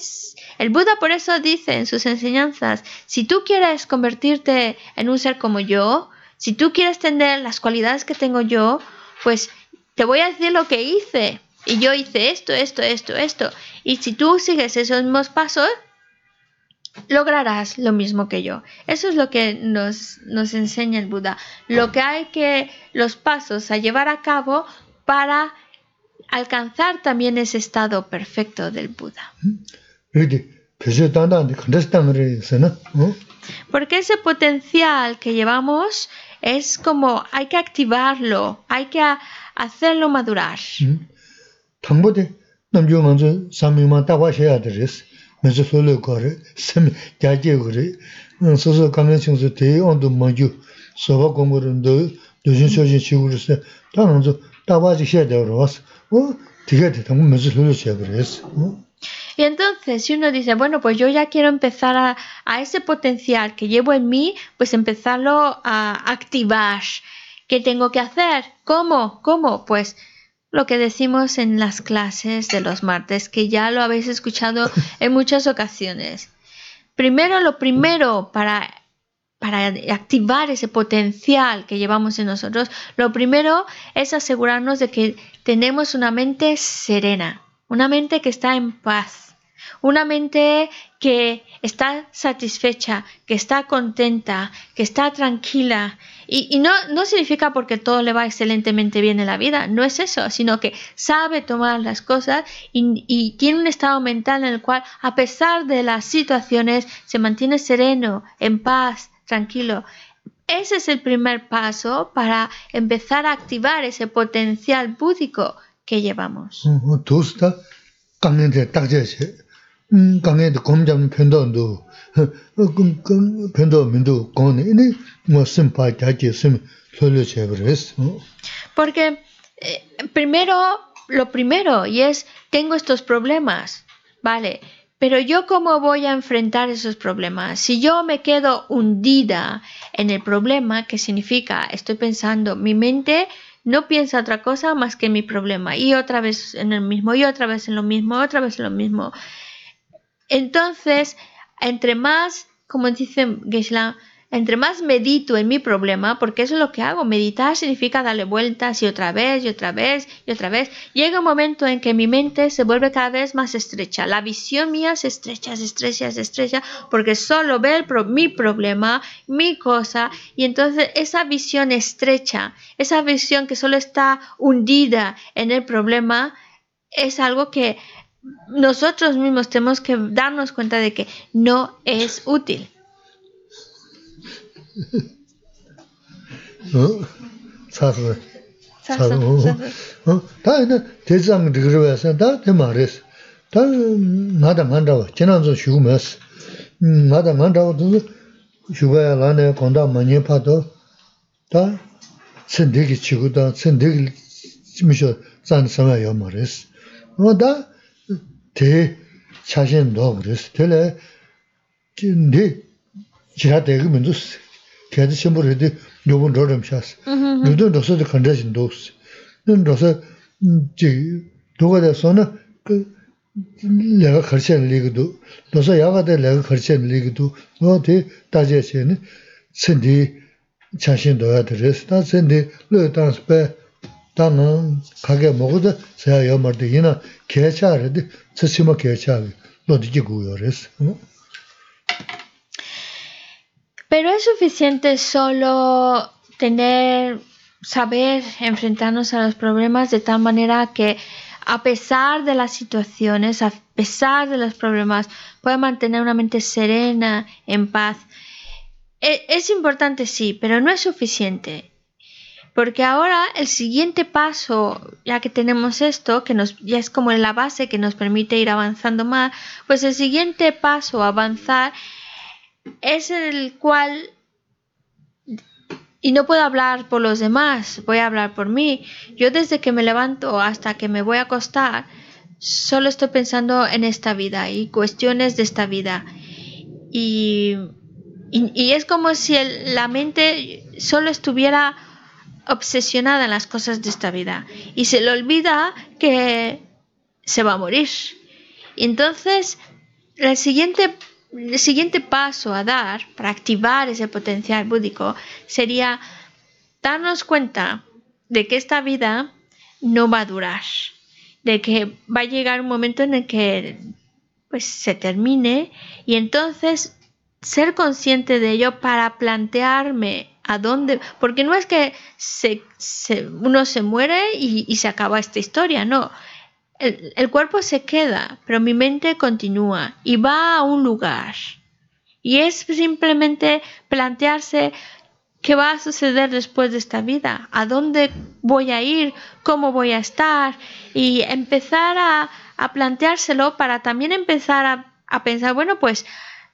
El Buda por eso dice en sus enseñanzas, si tú quieres convertirte en un ser como yo, si tú quieres tener las cualidades que tengo yo, pues te voy a decir lo que hice. Y yo hice esto, esto, esto, esto. Y si tú sigues esos mismos pasos, lograrás lo mismo que yo. Eso es lo que nos, nos enseña el Buda. Lo que hay que, los pasos a llevar a cabo para alcanzar también ese estado perfecto del Buda. Porque ese potencial que llevamos es como hay que activarlo, hay que hacerlo madurar. Y entonces, si uno dice, bueno, pues yo ya quiero empezar a, a, ese potencial que llevo en mí, pues empezarlo a activar. ¿Qué tengo que hacer? ¿Cómo? ¿Cómo? Pues lo que decimos en las clases de los martes, que ya lo habéis escuchado en muchas ocasiones. primero lo primero para para activar ese potencial que llevamos en nosotros, lo primero es asegurarnos de que tenemos una mente serena, una mente que está en paz, una mente que está satisfecha, que está contenta, que está tranquila. Y, no, no, significa porque todo le va excelentemente bien en la vida, no es eso, sino que sabe tomar las cosas y, tiene un estado mental en el cual, a pesar de las situaciones, se mantiene sereno, en paz, tranquilo. Ese es el primer paso para empezar a activar ese potencial búdico que llevamos. Porque eh, primero, lo primero, y es, tengo estos problemas, ¿vale? Pero yo cómo voy a enfrentar esos problemas? Si yo me quedo hundida en el problema, ¿qué significa? Estoy pensando, mi mente no piensa otra cosa más que mi problema y otra vez en el mismo y otra vez en lo mismo, otra vez en lo mismo. Entonces, entre más, como dice Geshe entre más medito en mi problema, porque eso es lo que hago, meditar significa darle vueltas y otra vez y otra vez y otra vez, llega un momento en que mi mente se vuelve cada vez más estrecha, la visión mía se estrecha, se estrecha, se estrecha, porque solo ve mi problema, mi cosa, y entonces esa visión estrecha, esa visión que solo está hundida en el problema, es algo que nosotros mismos tenemos que darnos cuenta de que no es útil. 사서 사서 어 다이나 대장 들으려서 다 대마레스 다 나다 만다고 지난주 쉬우면서 음 나다 만다고도 쉬어야 라네 건다 많이 파도 다 선대기 치고다 선대기 치면서 산 상하여 말레스 어다 tē chāshēn dōg rēs, tē lē ndē jirā tēgī mīndu sī, kēdī shēmbō rē tē nyōbōn rō rēm shās, nyōbōn rōsō tē khantā shīn dōg sī, nyōbōn rōsō jī dōgā tē sō na lēgā kharchēn līgī dō, rōsō yāgā tē lēgā kharchēn līgī dō, nō tē tājē shēni sēndī chāshēn dōgā tē rēs, tā sēndī lō Pero es suficiente solo tener, saber enfrentarnos a los problemas de tal manera que a pesar de las situaciones, a pesar de los problemas, pueda mantener una mente serena, en paz. E, es, importante, sí, pero no es suficiente. Porque ahora el siguiente paso, ya que tenemos esto, que nos, ya es como la base que nos permite ir avanzando más, pues el siguiente paso a avanzar es el cual, y no puedo hablar por los demás, voy a hablar por mí. Yo desde que me levanto hasta que me voy a acostar, solo estoy pensando en esta vida y cuestiones de esta vida. Y, y, es como si la mente solo estuviera obsesionada en las cosas de esta vida y se le olvida que se va a morir. entonces, el siguiente el siguiente paso a dar para activar ese potencial búdico sería darnos cuenta de que esta vida no va a durar, de que va a llegar un momento en el que pues se termine y entonces ser consciente de ello para plantearme a dónde, porque no es que se, uno se muere y, se acaba esta historia, no, el, cuerpo se queda, pero mi mente continúa y va a un lugar. Y es simplemente plantearse qué va a suceder después de esta vida, a dónde voy a ir, cómo voy a estar y empezar a, planteárselo para también empezar a, a pensar, bueno, pues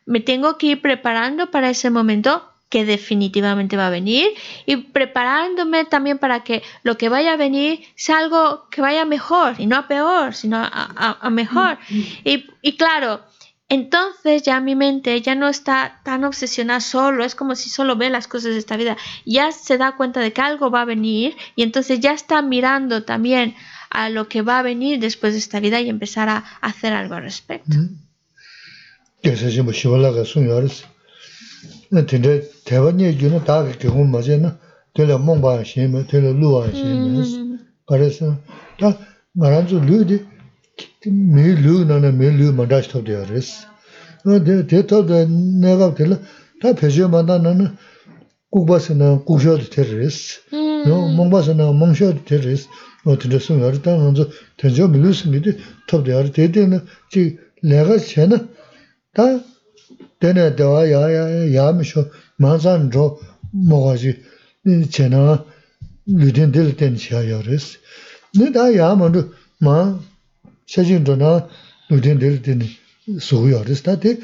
me tengo que ir preparando para ese momento que definitivamente va a venir. Y preparándome también para que lo que vaya a venir sea algo que vaya mejor y no a peor, sino a, mejor. Y, y, claro, entonces ya mi mente ya no está tan obsesionada solo, es como si solo ve las cosas de esta vida, ya se da cuenta de que algo va a venir y entonces ya está mirando también a lo que va a venir después de esta vida y empezar a hacer algo al respecto. 근데 대원 얘기는 다 경험 맞잖아. 되려 몽바 심에 되려 루아 심에. 그래서 다 말한주 류디 미 류나는 미 류만 다시 터져요. 근데 대터도 내가 될 다 배지만 나는 국바스나 국셔도 테러리스 노 몽바스나 몽셔도 테러리스 어떻게 쓰면 일단 먼저 대저 밀루스미디 톱대야 되되는 지 내가 쟤는 다 yā rēs. Nē tā yā mā rō mā chā jīn rō nā lū tēn tēl tēn sō yā rēs. Tā tē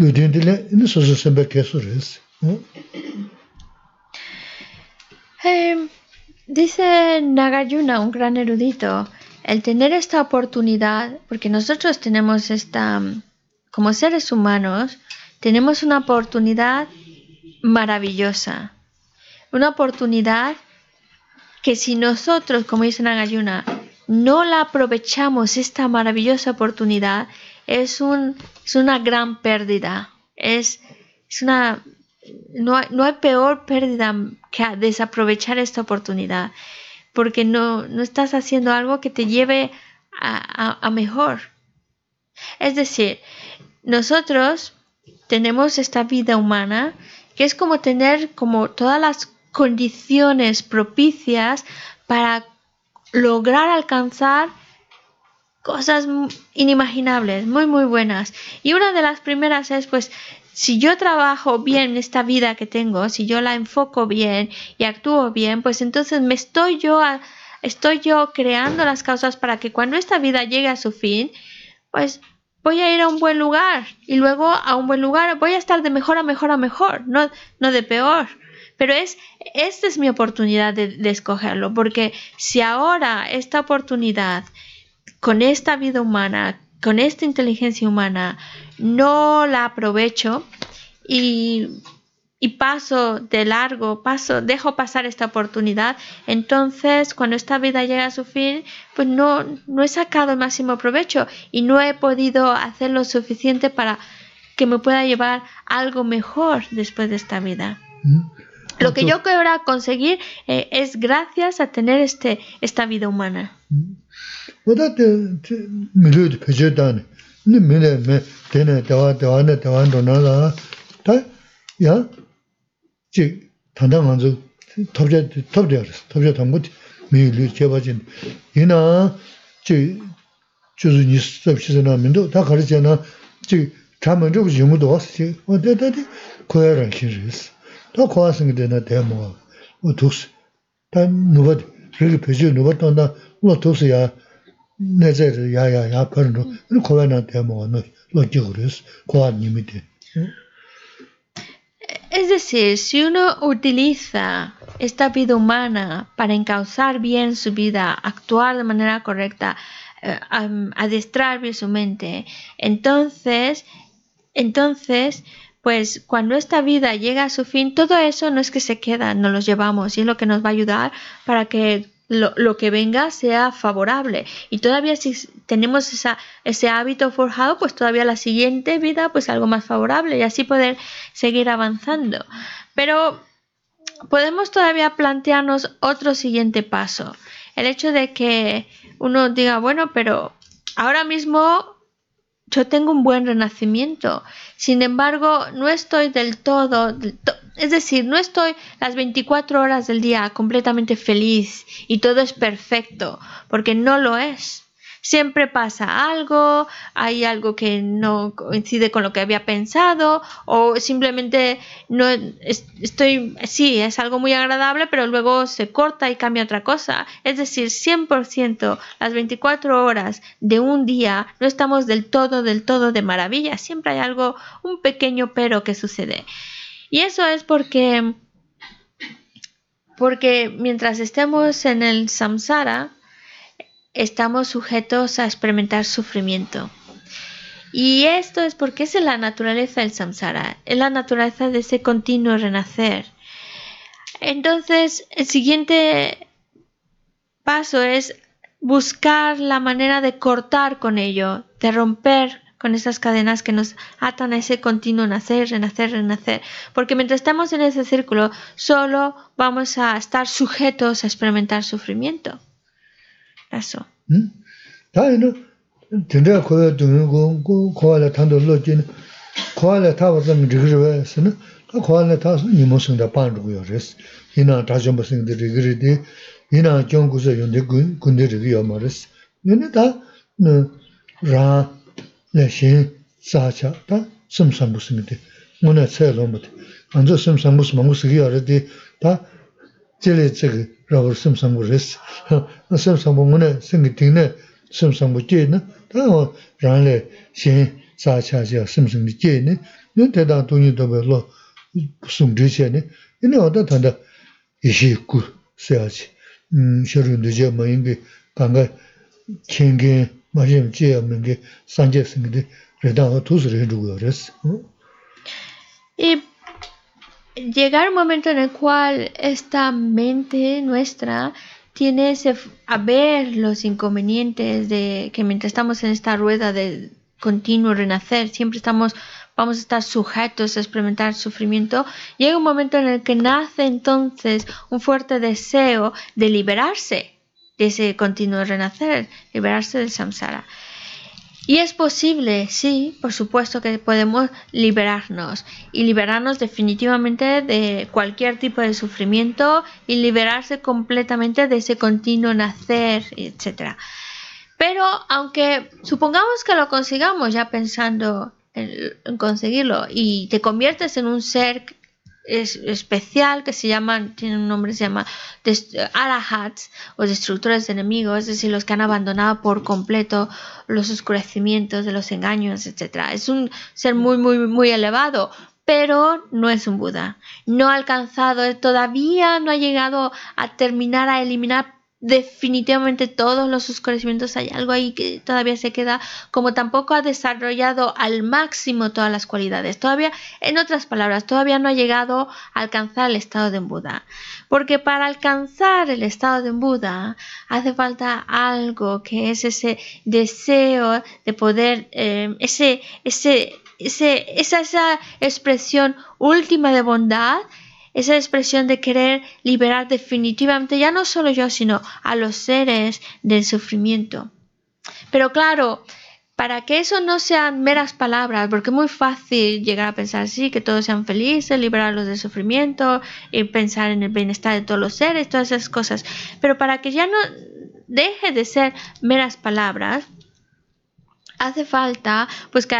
lū tēn tēl nē sō sō sēmbē kē sō rēs. Dice Nagayuna, un gran erudito, el tener esta oportunidad, porque nosotros tenemos esta como seres humanos, tenemos una oportunidad maravillosa. Una oportunidad que si nosotros, como dice Nagayuna, no la aprovechamos, esta maravillosa oportunidad, es, un, es una gran pérdida. Es, una, no hay, peor pérdida que desaprovechar esta oportunidad, porque no, no estás haciendo algo que te lleve a, a mejor. Es decir, nosotros tenemos esta vida humana que es como tener como todas las condiciones propicias para lograr alcanzar cosas inimaginables, muy muy buenas. Y una de las primeras es pues si yo trabajo bien esta vida que tengo, si yo la enfoco bien y actúo bien, pues entonces me estoy yo estoy yo creando las causas para que cuando esta vida llegue a su fin, pues voy a ir a un buen lugar y luego a un buen lugar voy a estar de mejor a mejor a mejor, no, no de peor. Pero es, esta es mi oportunidad de, de escogerlo, porque si ahora esta oportunidad con esta vida humana, con esta inteligencia humana, no la aprovecho y y paso de largo, paso, dejo pasar esta oportunidad, entonces cuando esta vida llega a su fin, pues no, no he sacado el máximo provecho y no he podido hacer lo suficiente para que me pueda llevar algo mejor después de esta vida. Mm. Lo que yo quiero conseguir eh, es gracias a tener este, esta vida humana. 지 단단 먼저 톱제 톱제 톱제 담고 미리 제바진 이나 지 주주니 섭시잖아 민도 다 가르잖아 지 자면 좀 유무도 왔지 어데데데 코야란 키르스 더 코아싱 되나 데모 어 독스 단 누가 그게 배지 누가 또나 뭐 독스야 내제 야야야 버는 코야나 데모 너 로지 그랬어 코아님이 돼 Es decir, si uno utiliza esta vida humana para encauzar bien su vida, actuar de manera correcta, eh, adiestrar bien su mente, entonces, entonces, pues cuando esta vida llega a su fin, todo eso no es que se queda, nos lo llevamos y es lo que nos va a ayudar para que lo, que venga sea favorable. Y todavía si tenemos ese hábito forjado, pues todavía la siguiente vida, pues algo más favorable y así poder seguir avanzando. Pero podemos todavía plantearnos otro siguiente paso. El hecho de que uno diga, bueno, pero ahora mismo yo tengo un buen renacimiento. Sin embargo, no estoy del todo, es decir, no estoy las 24 horas del día completamente feliz y todo es perfecto, porque no lo es. Siempre pasa algo, hay algo que no coincide con lo que había pensado o simplemente no estoy, sí, es algo muy agradable, pero luego se corta y cambia otra cosa. Es decir, 100% las 24 horas de un día no estamos del todo, del todo de maravilla. Siempre hay algo, un pequeño pero que sucede. Y eso es porque, porque mientras estemos en el samsara, estamos sujetos a experimentar sufrimiento. Y esto es porque es la naturaleza del samsara, es la naturaleza de ese continuo renacer. Entonces, el siguiente paso es buscar la manera de cortar con ello, de romper con esas cadenas que nos atan a ese continuo nacer, renacer, renacer. Porque mientras estamos en ese círculo, solo vamos a estar sujetos a experimentar sufrimiento. 알았어. 응? 다이노 된다 거야 되는 거 거야라 탄도 로진 거야라 타버서 미그르베스는 거야라 타서 니모스다 반르고요. 그래서 이나 다시 한번 생들 리그리디 이나 정구서 연대 군 군대를 위요 말스. 얘는 다라 내신 사차 다 섬섬부스미데 뭐나 체로부터 먼저 섬섬부스 망고스기 알아디 다 제레 제그 rāwar samsambu rēs. Samsambu ngūne sēngi tīngne samsambu jē na, tā wā rāngilē xēn sā chā xē samsambu jē ne, nē tē tā tūñi tō bē lō sūm rē xē ne, inē wā tā tānda yīshī gu sē ā chī, mm, shē rūndu jē mā yīngi kāngā kēngi mā shēm jē yā mēngi sāng jē sēngi tē rē tā wā tūs rē rūgu rēs. Llegar un momento en el cual esta mente nuestra tiene ese, a ver los inconvenientes de que mientras estamos en esta rueda de continuo renacer, siempre estamos vamos a estar sujetos a experimentar sufrimiento, llega un momento en el que nace entonces un fuerte deseo de liberarse de ese continuo renacer, liberarse del samsara. Y es posible, sí, por supuesto que podemos liberarnos y liberarnos definitivamente de cualquier tipo de sufrimiento y liberarse completamente de ese continuo nacer, etc. Pero aunque supongamos que lo consigamos ya pensando en, conseguirlo y te conviertes en un ser especial que se llama, tiene un nombre, se llama Arahats o destructores de enemigos, es decir, los que han abandonado por completo los oscurecimientos de los engaños, etc. Es un ser muy, muy, muy elevado, pero no es un Buda. No ha alcanzado, todavía no ha llegado a terminar a eliminar definitivamente todos los oscurecimientos hay algo ahí que todavía se queda, como tampoco ha desarrollado al máximo todas las cualidades. Todavía, en otras palabras, todavía no ha llegado a alcanzar el estado de Buda. Porque para alcanzar el estado de Buda hace falta algo que es ese deseo de poder, eh, ese, ese, ese, esa, esa expresión última de bondad esa expresión de querer liberar definitivamente ya no solo yo, sino a los seres del sufrimiento. Pero claro, para que eso no sean meras palabras, porque es muy fácil llegar a pensar así, que todos sean felices, liberarlos del sufrimiento y pensar en el bienestar de todos los seres, todas esas cosas. Pero para que ya no deje de ser meras palabras, hace falta pues que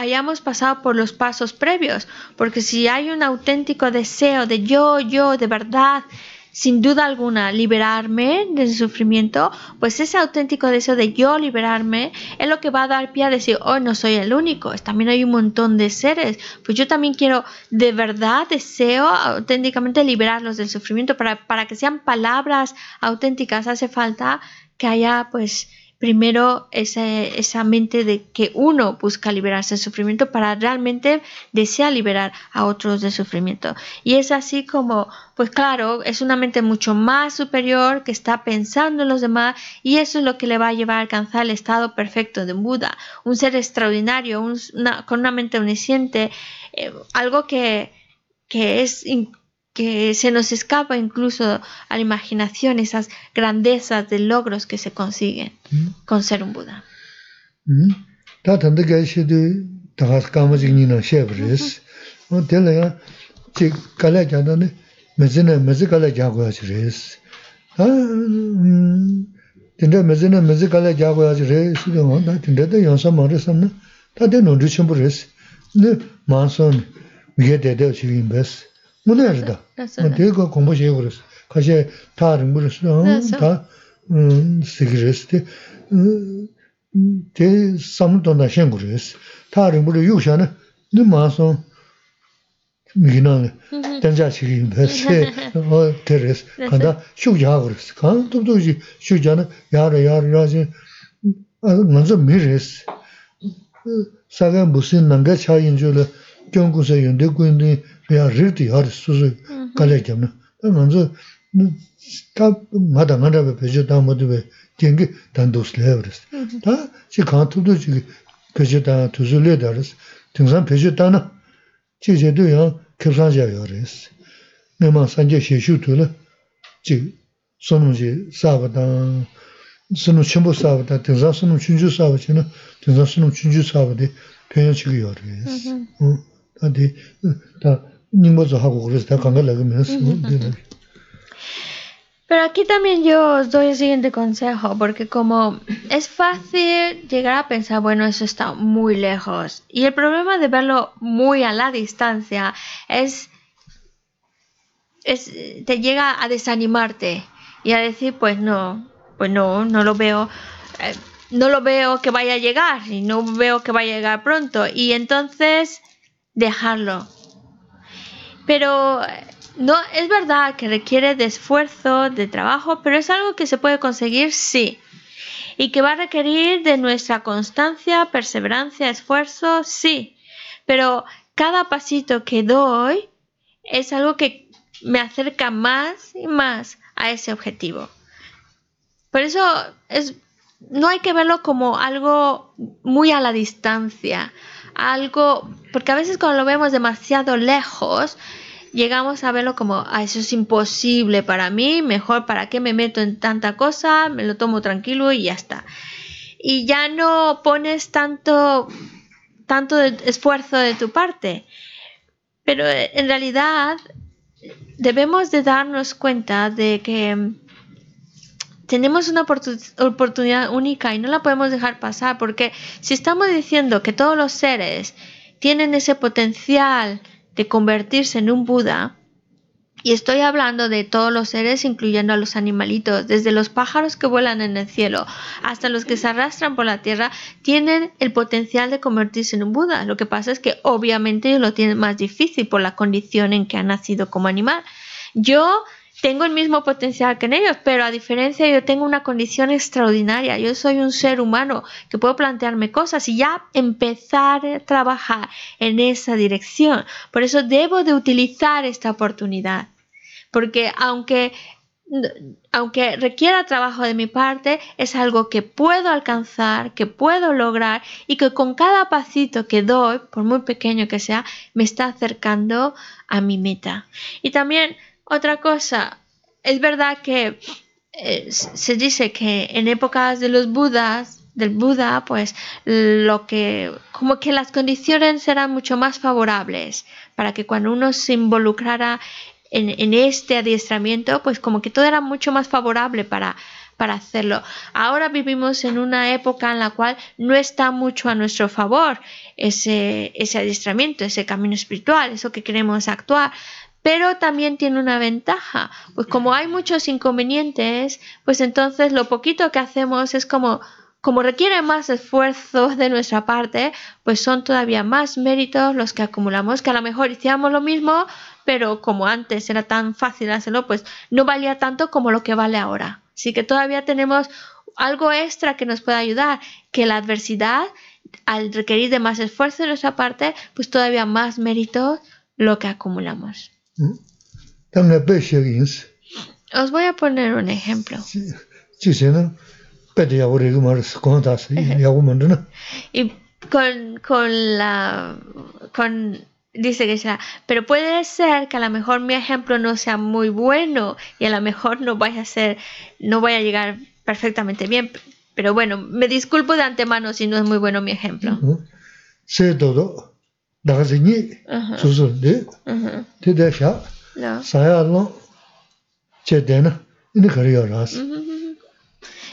hayamos pasado por los pasos previos, porque si hay un auténtico deseo de yo, yo, de verdad, sin duda alguna, liberarme del sufrimiento, pues ese auténtico deseo de yo liberarme es lo que va a dar pie a decir, oh, no soy el único, también hay un montón de seres, pues yo también quiero, de verdad, deseo auténticamente liberarlos del sufrimiento, para, para que sean palabras auténticas hace falta que haya, pues, primero esa, mente de que uno busca liberarse del sufrimiento para realmente desear liberar a otros del sufrimiento. Y es así como, pues claro, es una mente mucho más superior que está pensando en los demás y eso es lo que le va a llevar a alcanzar el estado perfecto de Buda, un ser extraordinario, con una mente omnisciente, eh, algo que, que es que se nos escapa incluso a la imaginación esas grandezas de logros que se consiguen con ser un Buda. Tā tānda kāi shi tu tāgās kāma chik nī nā shē parīs. Tēnā yā chī kālā jānda nī mēzi nā mēzi kālā jā guyā chī rīs. Tēnā mēzi nā mēzi kālā jā guyā chī rīs. Tēnā tā yānsā mā rīs sā nā tā tē nō rī chīmbu rīs. Nī mā sō nī mī kē tē tē chī kī mbēs. 문에르다. 내가 공부해 그랬어. 가시 다른 그랬어. 다 음, 시그레스티. 음, 제 삼도 나신 그랬어. 다른 거를 요샤는 네 마서 미기나 된자식이 됐어. 어, 테레스. 간다 쇼자 그랬어. 간도도 쇼자는 야라 야라 야지 먼저 미레스. 사가 무슨 난가 차이인 줄 경고서 연대 군 대 야 리티 할 수수 갈래잖아. 먼저 다 마다 마다 배저 다 모두 배 된게 단도스 레버스. 다 지금 간투도 지금 peche tanga tuzu le daris, tingsan peche tanga, chik che du yang kibsan ja yo res. Nima sanje she shu tu la, chik sunum chi saba tanga, sunum chenpo saba tanga, tingsan sunum chunju saba chi na, tingsan sunum chunju saba di Pero aquí también yo os doy el siguiente consejo, porque como es fácil llegar a pensar, bueno, eso está muy lejos. Y el problema de verlo muy a la distancia es, es te llega a desanimarte y a decir, pues no, pues no, no lo veo. Eh, no lo veo que vaya a llegar y no veo que vaya a llegar pronto y entonces dejarlo. Pero no, es verdad que requiere de esfuerzo, de trabajo, pero es algo que se puede conseguir, sí. Y que va a requerir de nuestra constancia, perseverancia, esfuerzo, sí. Pero cada pasito que doy es algo que me acerca más y más a ese objetivo. Por eso es, no hay que verlo como algo muy a la distancia, algo, porque a veces cuando lo vemos demasiado lejos, llegamos a verlo como, eso es imposible para mí, mejor para qué me meto en tanta cosa, me lo tomo tranquilo y ya está. Y ya no pones tanto, tanto esfuerzo de tu parte. Pero eh, en realidad debemos de darnos cuenta de que tenemos una oportunidad única y no la podemos dejar pasar porque si estamos diciendo que todos los seres tienen ese potencial de convertirse en un Buda, y estoy hablando de todos los seres, incluyendo a los animalitos, desde los pájaros que vuelan en el cielo hasta los que se arrastran por la tierra, tienen el potencial de convertirse en un Buda. Lo que pasa es que obviamente ellos lo tienen más difícil por la condición en que han nacido como animal. Yo tengo el mismo potencial que en ellos, pero a diferencia yo tengo una condición extraordinaria. Yo soy un ser humano que puedo plantearme cosas y ya empezar a trabajar en esa dirección. Por eso debo de utilizar esta oportunidad. Porque aunque aunque requiera trabajo de mi parte, es algo que puedo alcanzar, que puedo lograr y que con cada pasito que doy, por muy pequeño que sea, me está acercando a mi meta. Y también otra cosa, es verdad que eh, se dice que en épocas de los budas, del Buda, pues lo que, como que las condiciones eran mucho más favorables para que cuando uno se involucrara en, este adiestramiento, pues como que todo era mucho más favorable para, para hacerlo. Ahora vivimos en una época en la cual no está mucho a nuestro favor ese, ese adiestramiento, ese camino espiritual, eso que queremos actuar, pero también tiene una ventaja, pues como hay muchos inconvenientes, pues entonces lo poquito que hacemos es como como requiere más esfuerzo de nuestra parte, pues son todavía más méritos los que acumulamos, que a lo mejor hiciéramos lo mismo, pero como antes era tan fácil hacerlo, pues no valía tanto como lo que vale ahora. Así que todavía tenemos algo extra que nos puede ayudar, que la adversidad, al requerir de más esfuerzo de nuestra parte, pues todavía más méritos lo que acumulamos. Os voy a poner un ejemplo. y con, con la con dice que sea, pero puede ser que a lo mejor mi ejemplo no sea muy bueno y a lo mejor no vaya a ser, no vaya a llegar perfectamente bien. Pero bueno, me disculpo de antemano si no es muy bueno mi ejemplo.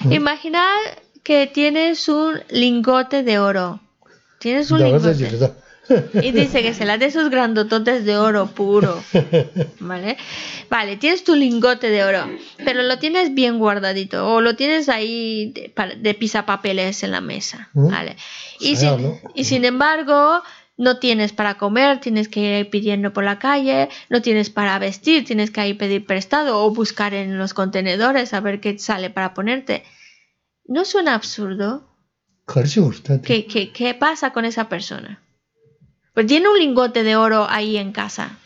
Imaginar que tienes un lingote de oro. Tienes un lingote. Y dice que se la de esos grandototes de oro puro. ¿Vale? Vale, tienes tu lingote de oro, pero lo tienes bien guardadito o lo tienes ahí de, de pisapapeles en la mesa. ¿Vale? Y y sin embargo, no tienes para comer, tienes que ir pidiendo por la calle, no tienes para vestir, tienes que ir pedir prestado o buscar en los contenedores a ver qué sale para ponerte. ¿No suena absurdo? ¿Qué, qué, qué pasa con esa persona? Pues tiene un lingote de oro ahí en casa.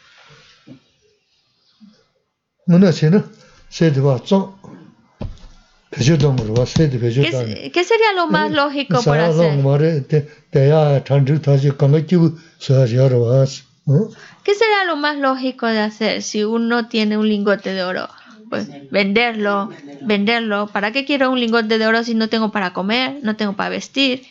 ¿Qué, sería lo más lógico por hacer? ¿Qué sería lo más lógico de hacer si uno tiene un lingote de oro? Pues venderlo, venderlo. ¿Para qué quiero un lingote de oro si no tengo para comer, no tengo para vestir?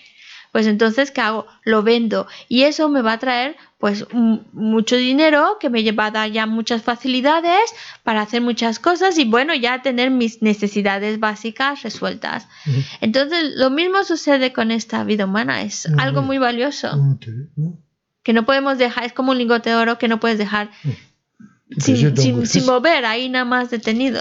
Pues entonces, ¿qué hago? Lo vendo. Y eso me va a traer pues mucho dinero que me va a dar ya muchas facilidades para hacer muchas cosas y bueno, ya tener mis necesidades básicas resueltas. Entonces, lo mismo sucede con esta vida humana, es algo muy valioso. Que no podemos dejar, es como un lingote de oro que no puedes dejar sin, sin, mover, ahí nada más detenido.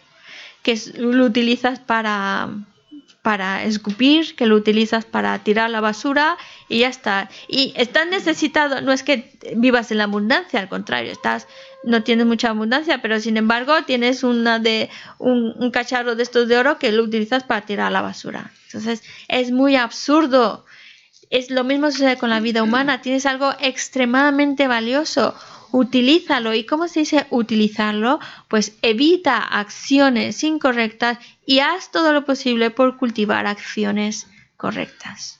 que lo utilizas para para escupir, que lo utilizas para tirar la basura y ya está. Y estás necesitado, no es que vivas en la abundancia, al contrario, estás no tienes mucha abundancia, pero sin embargo tienes una de un, cacharro de estos de oro que lo utilizas para tirar la basura. Entonces, es muy absurdo. Es lo mismo sucede con la vida humana, tienes algo extremadamente valioso, utilízalo. ¿Y cómo se dice utilizarlo? Pues evita acciones incorrectas y haz todo lo posible por cultivar acciones correctas.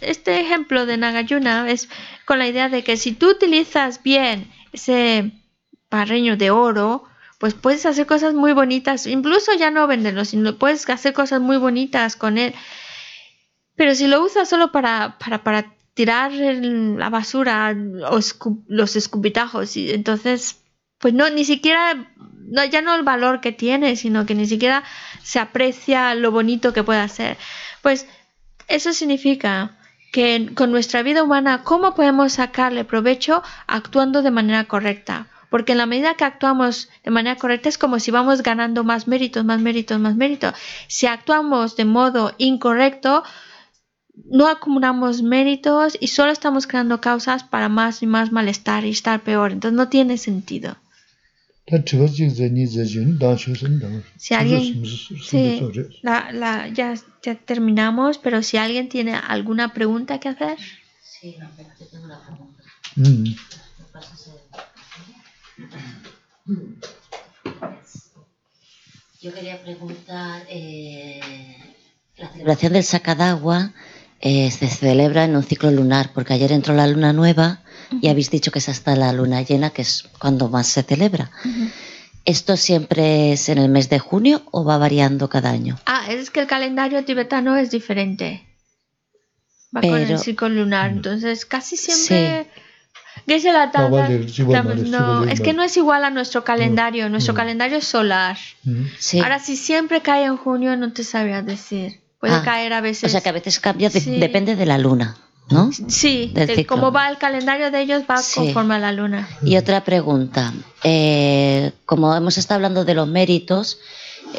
este ejemplo de Nagayuna es con la idea de que si tú utilizas bien ese barreño de oro, pues puedes hacer cosas muy bonitas, incluso ya no venderlo, sino puedes hacer cosas muy bonitas con él. Pero si lo usas solo para, para, tirar la basura o los escupitajos, y entonces, pues no, ni siquiera, ya no el valor que tiene, sino que ni siquiera se aprecia lo bonito que puede hacer. Pues eso significa que con nuestra vida humana, ¿cómo podemos sacarle provecho actuando de manera correcta? Porque en la medida que actuamos de manera correcta es como si vamos ganando más méritos, más méritos, más méritos. Si actuamos de modo incorrecto, no acumulamos méritos y solo estamos creando causas para más y más malestar y estar peor. Entonces no tiene sentido. Si alguien, sí, la, la, ya, ya terminamos, pero si alguien tiene alguna pregunta que hacer. Sí, tengo una pregunta. Mm. Yo quería preguntar, eh, la celebración del sacadagua eh, se celebra en un ciclo lunar, porque ayer entró la luna nueva y habéis dicho que es hasta la luna llena, que es cuando más se celebra. ¿Esto siempre es en el mes de junio o va variando cada año? Ah, es que el calendario tibetano es diferente. Va con el ciclo lunar, entonces casi siempre... No, es que no es igual a nuestro calendario. Nuestro calendario es solar. Ahora, si siempre cae en junio, no te sabría decir. Puede ah, caer a veces. O sea que a veces cambia, depende de la luna. ¿no? Sí, de cómo va el calendario de ellos va conforme a la luna. Y otra pregunta, eh, como hemos estado hablando de los méritos,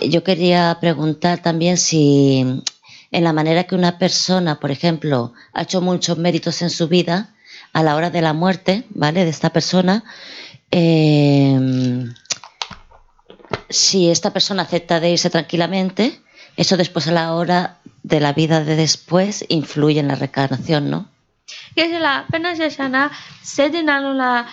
eh, yo quería preguntar también si en la manera que una persona, por ejemplo, ha hecho muchos méritos en su vida, a la hora de la muerte, ¿vale? De esta persona, eh, si esta persona acepta de irse tranquilamente, eso después a la hora de la vida de después influye en la reencarnación, ¿no? la pena se llama sedinalo la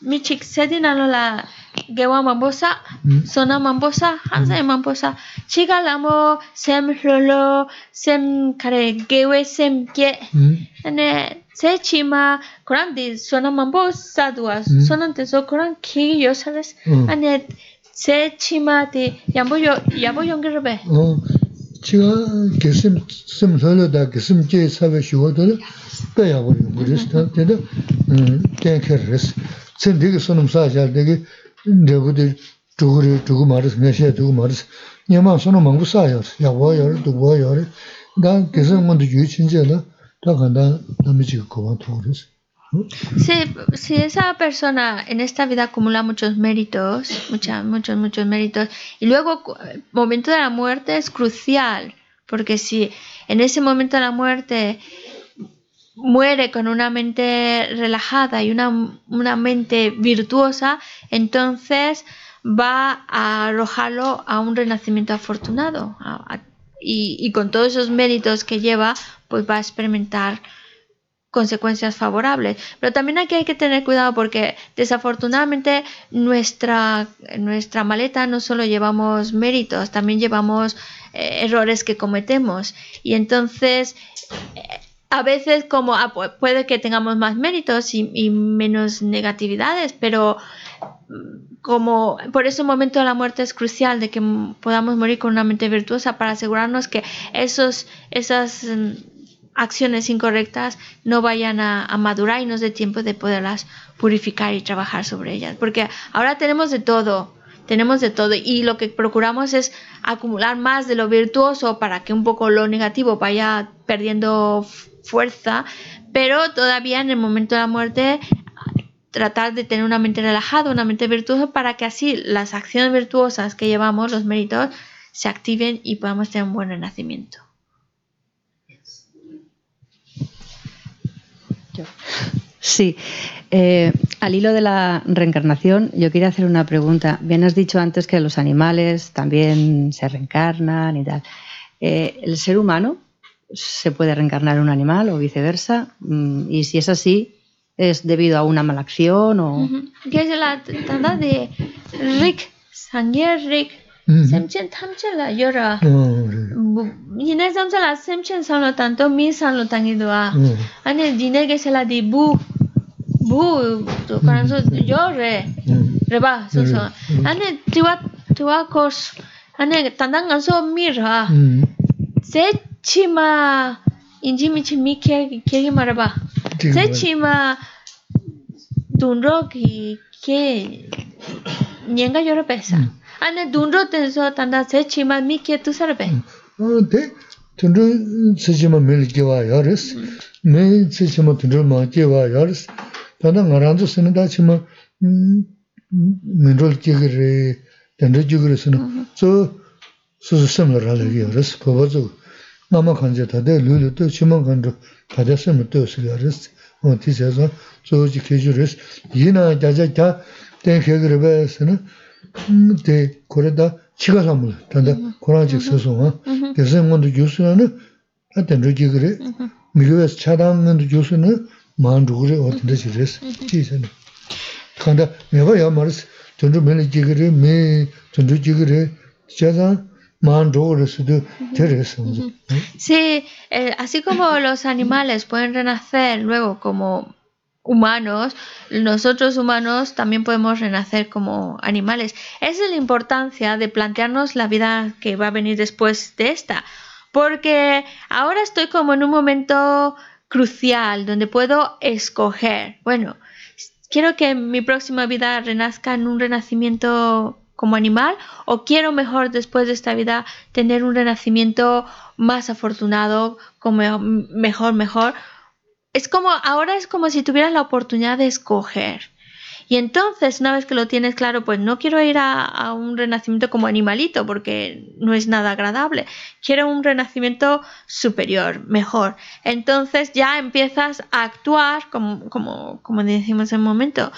michik sedinalo la gewa mambosa mm. sona mambosa hansa mm. mambosa chiga lamo sem lolo sem kare gewe sem ke mm. ane se chima koran di sona mambosa dua sona te so koran ki yo sales ane se chima di yambo yo yambo yongirbe chiga gesim sim lolo da gesim je sabe shuwa 빼야버리고 그랬어. 근데 음, 깨케르스. sen degi sonum sa jar degi degude chuguri chugu maris meshe chugu maris nyama sono mangu sa yor, ya wa yor, du wa yor, da kesa ngondu yu chinche la, da kanda nami chiga kowa toris. Si, si esa persona en esta vida acumula muchos méritos, mucha, muchos, muchos méritos, y luego el momento de la muerte es crucial, porque si en ese momento de la muerte muere con una mente relajada y una, una mente virtuosa, entonces va a arrojarlo a un renacimiento afortunado y, con todos esos méritos que lleva, pues va a experimentar consecuencias favorables. Pero también aquí hay que tener cuidado porque desafortunadamente nuestra, nuestra maleta no solo llevamos méritos, también llevamos eh, errores que cometemos. Y entonces... a veces como ah, puede que tengamos más méritos y, menos negatividades, pero como por ese momento de la muerte es crucial de que podamos morir con una mente virtuosa para asegurarnos que esos, esas mm, acciones incorrectas no vayan a, madurar y nos dé tiempo de poderlas purificar y trabajar sobre ellas. Porque ahora tenemos de todo, tenemos de todo y lo que procuramos es acumular más de lo virtuoso para que un poco lo negativo vaya perdiendo fuerza, pero todavía en el momento de la muerte tratar de tener una mente relajada, una mente virtuosa, para que así las acciones virtuosas que llevamos, los méritos, se activen y podamos tener un buen renacimiento. Sí, eh, al hilo de la reencarnación, yo quería hacer una pregunta. Bien has dicho antes que los animales también se reencarnan y tal. Eh, ¿El ser humano se puede reencarnar en un animal o viceversa? Mm, y si es así, es debido a una mala acción o... ¿Qué es la tanda de Rick? Sangye Rick. Semchen tamche la yora. Yine zamcha la semchen sanlo tanto mi sanlo tangidwa. Ane dine que se la di bu bu to kan so yo re. Reba so so. Ane tiwa tiwa kos. Ane tanda ngaso mi ra. Se chima inji mi chi mi ke ke maraba. Se chima dunro ki ke nyenga yoro pesa. Ane dunro tenso tanda se chima mi ke tu sarbe. De dunro se chima mi kewa yoris. Me se chima dunro ma kewa yoris. Tanda ngaranzo sene da chima minrol kegire, dunro jugire sene. So, so so semla rala yoris. Pobazo. Nama kanja tada lulu to chima kandro tada semla to yoris. 어 티세서 조지 계주르스 이나 자자자 땡케그르베스는 데 고레다 치가 삼을 단다 고라 nama khanje tade lulu to shiman khanjo kada sima to siga res, on ti sezon zoji keju res, yina jaja kya ten kegiriba sina, de kore da chiga samula, tanda koranjik seso wa, desa ngondu gyusuna na, aten rogi giri, migiwes chadang ngondu gyusuna, maan rugri o tinda chi res, chi sena. Kanda meba ya maris, tundu mele jigiri, me tundu jigiri, jazan, Sí, eh, así como los animales pueden renacer luego como humanos, nosotros humanos también podemos renacer como animales. Esa es la importancia de plantearnos la vida que va a venir después de esta, porque ahora estoy como en un momento crucial donde puedo escoger, bueno, quiero que mi próxima vida renazca en un renacimiento como animal o quiero mejor después de esta vida tener un renacimiento más afortunado, como mejor, mejor. Es como, ahora es como si tuvieras la oportunidad de escoger. Y entonces, una vez que lo tienes claro, pues no quiero ir a, un renacimiento como animalito porque no es nada agradable. Quiero un renacimiento superior, mejor. Entonces ya empiezas a actuar, como, como, como decimos en un momento,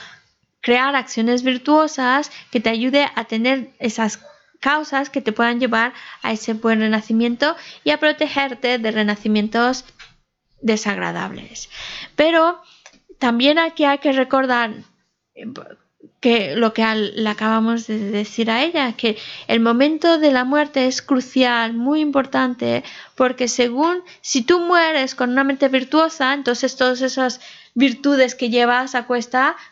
crear acciones virtuosas que te ayude a tener esas causas que te puedan llevar a ese buen renacimiento y a protegerte de renacimientos desagradables. Pero también aquí hay que recordar que lo que le acabamos de decir a ella, que el momento de la muerte es crucial, muy importante, porque según si tú mueres con una mente virtuosa, entonces todas esas virtudes que llevas a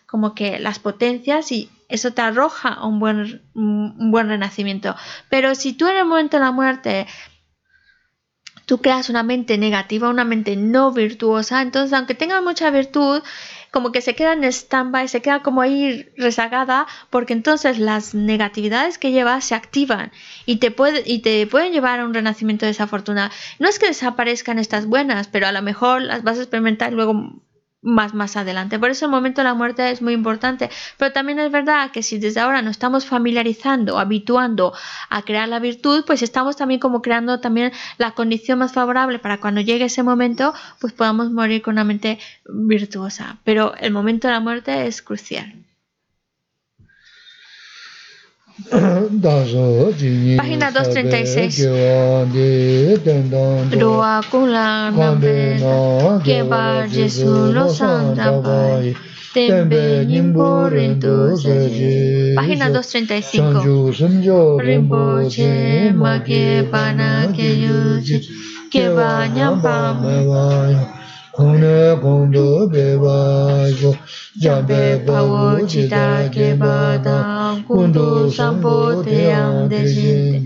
como que las potencias y eso te arroja un buen, un buen renacimiento. Pero si tú en el momento de la muerte tú creas una mente negativa, una mente no virtuosa, entonces aunque tengas mucha virtud, como que se queda en stand-by, se queda como ahí rezagada, porque entonces las negatividades que lleva se activan y te, puede, y te pueden llevar a un renacimiento desafortunado. No es que desaparezcan estas buenas, pero a lo mejor las vas a experimentar luego más más adelante. Por eso el momento de la muerte es muy importante. Pero también es verdad que si desde ahora nos estamos familiarizando, habituando a crear la virtud, pues estamos también como creando también la condición más favorable para cuando llegue ese momento, pues podamos morir con una mente virtuosa. Pero el momento de la muerte es crucial. Página 236. Doa kula nambe keba Jesu lo santa pai. Tembe nimbo rento seje. Página 235. Rinpoche ma ke pana ke yuji. Keba nyampa me 嗡呢咕噜贝巴梭，甲贝巴沃吉达杰巴达，咕噜桑波贝杨德吉，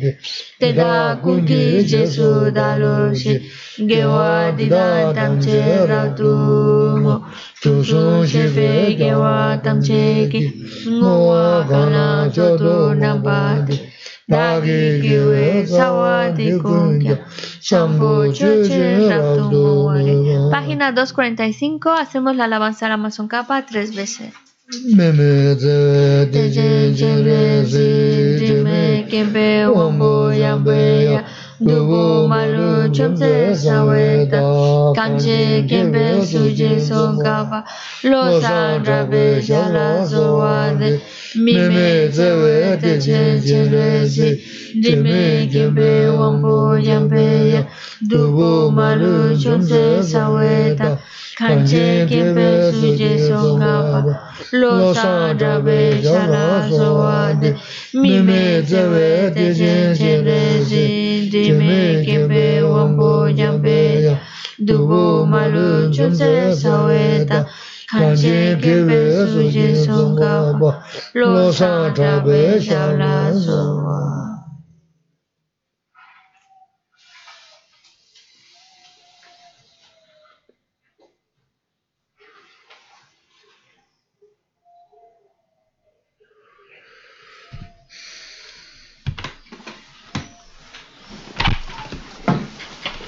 德达昆基杰苏达洛西，噶瓦迪达唐切拉土莫，土苏切贝噶瓦唐切吉，我阿卡纳乔土南巴德，达吉吉维萨瓦迪贡加，桑波切切拉土莫里。Página 245, hacemos la alabanza a la Amazon Capa tres veces. Dubu malu chomse saweta kanche kempe suje son kapa lo san rabe shala sowade mime ze we de je je le zi de me kempe wambo yambe ya dubu malu chonse saweta kanche kepe suje songapa lo sa drabe shala sawade mime zewe dejen chenre zin dime kepe wambo jampe dubu malu chonse saweta kanche kepe suje songapa lo sa drabe shala sawade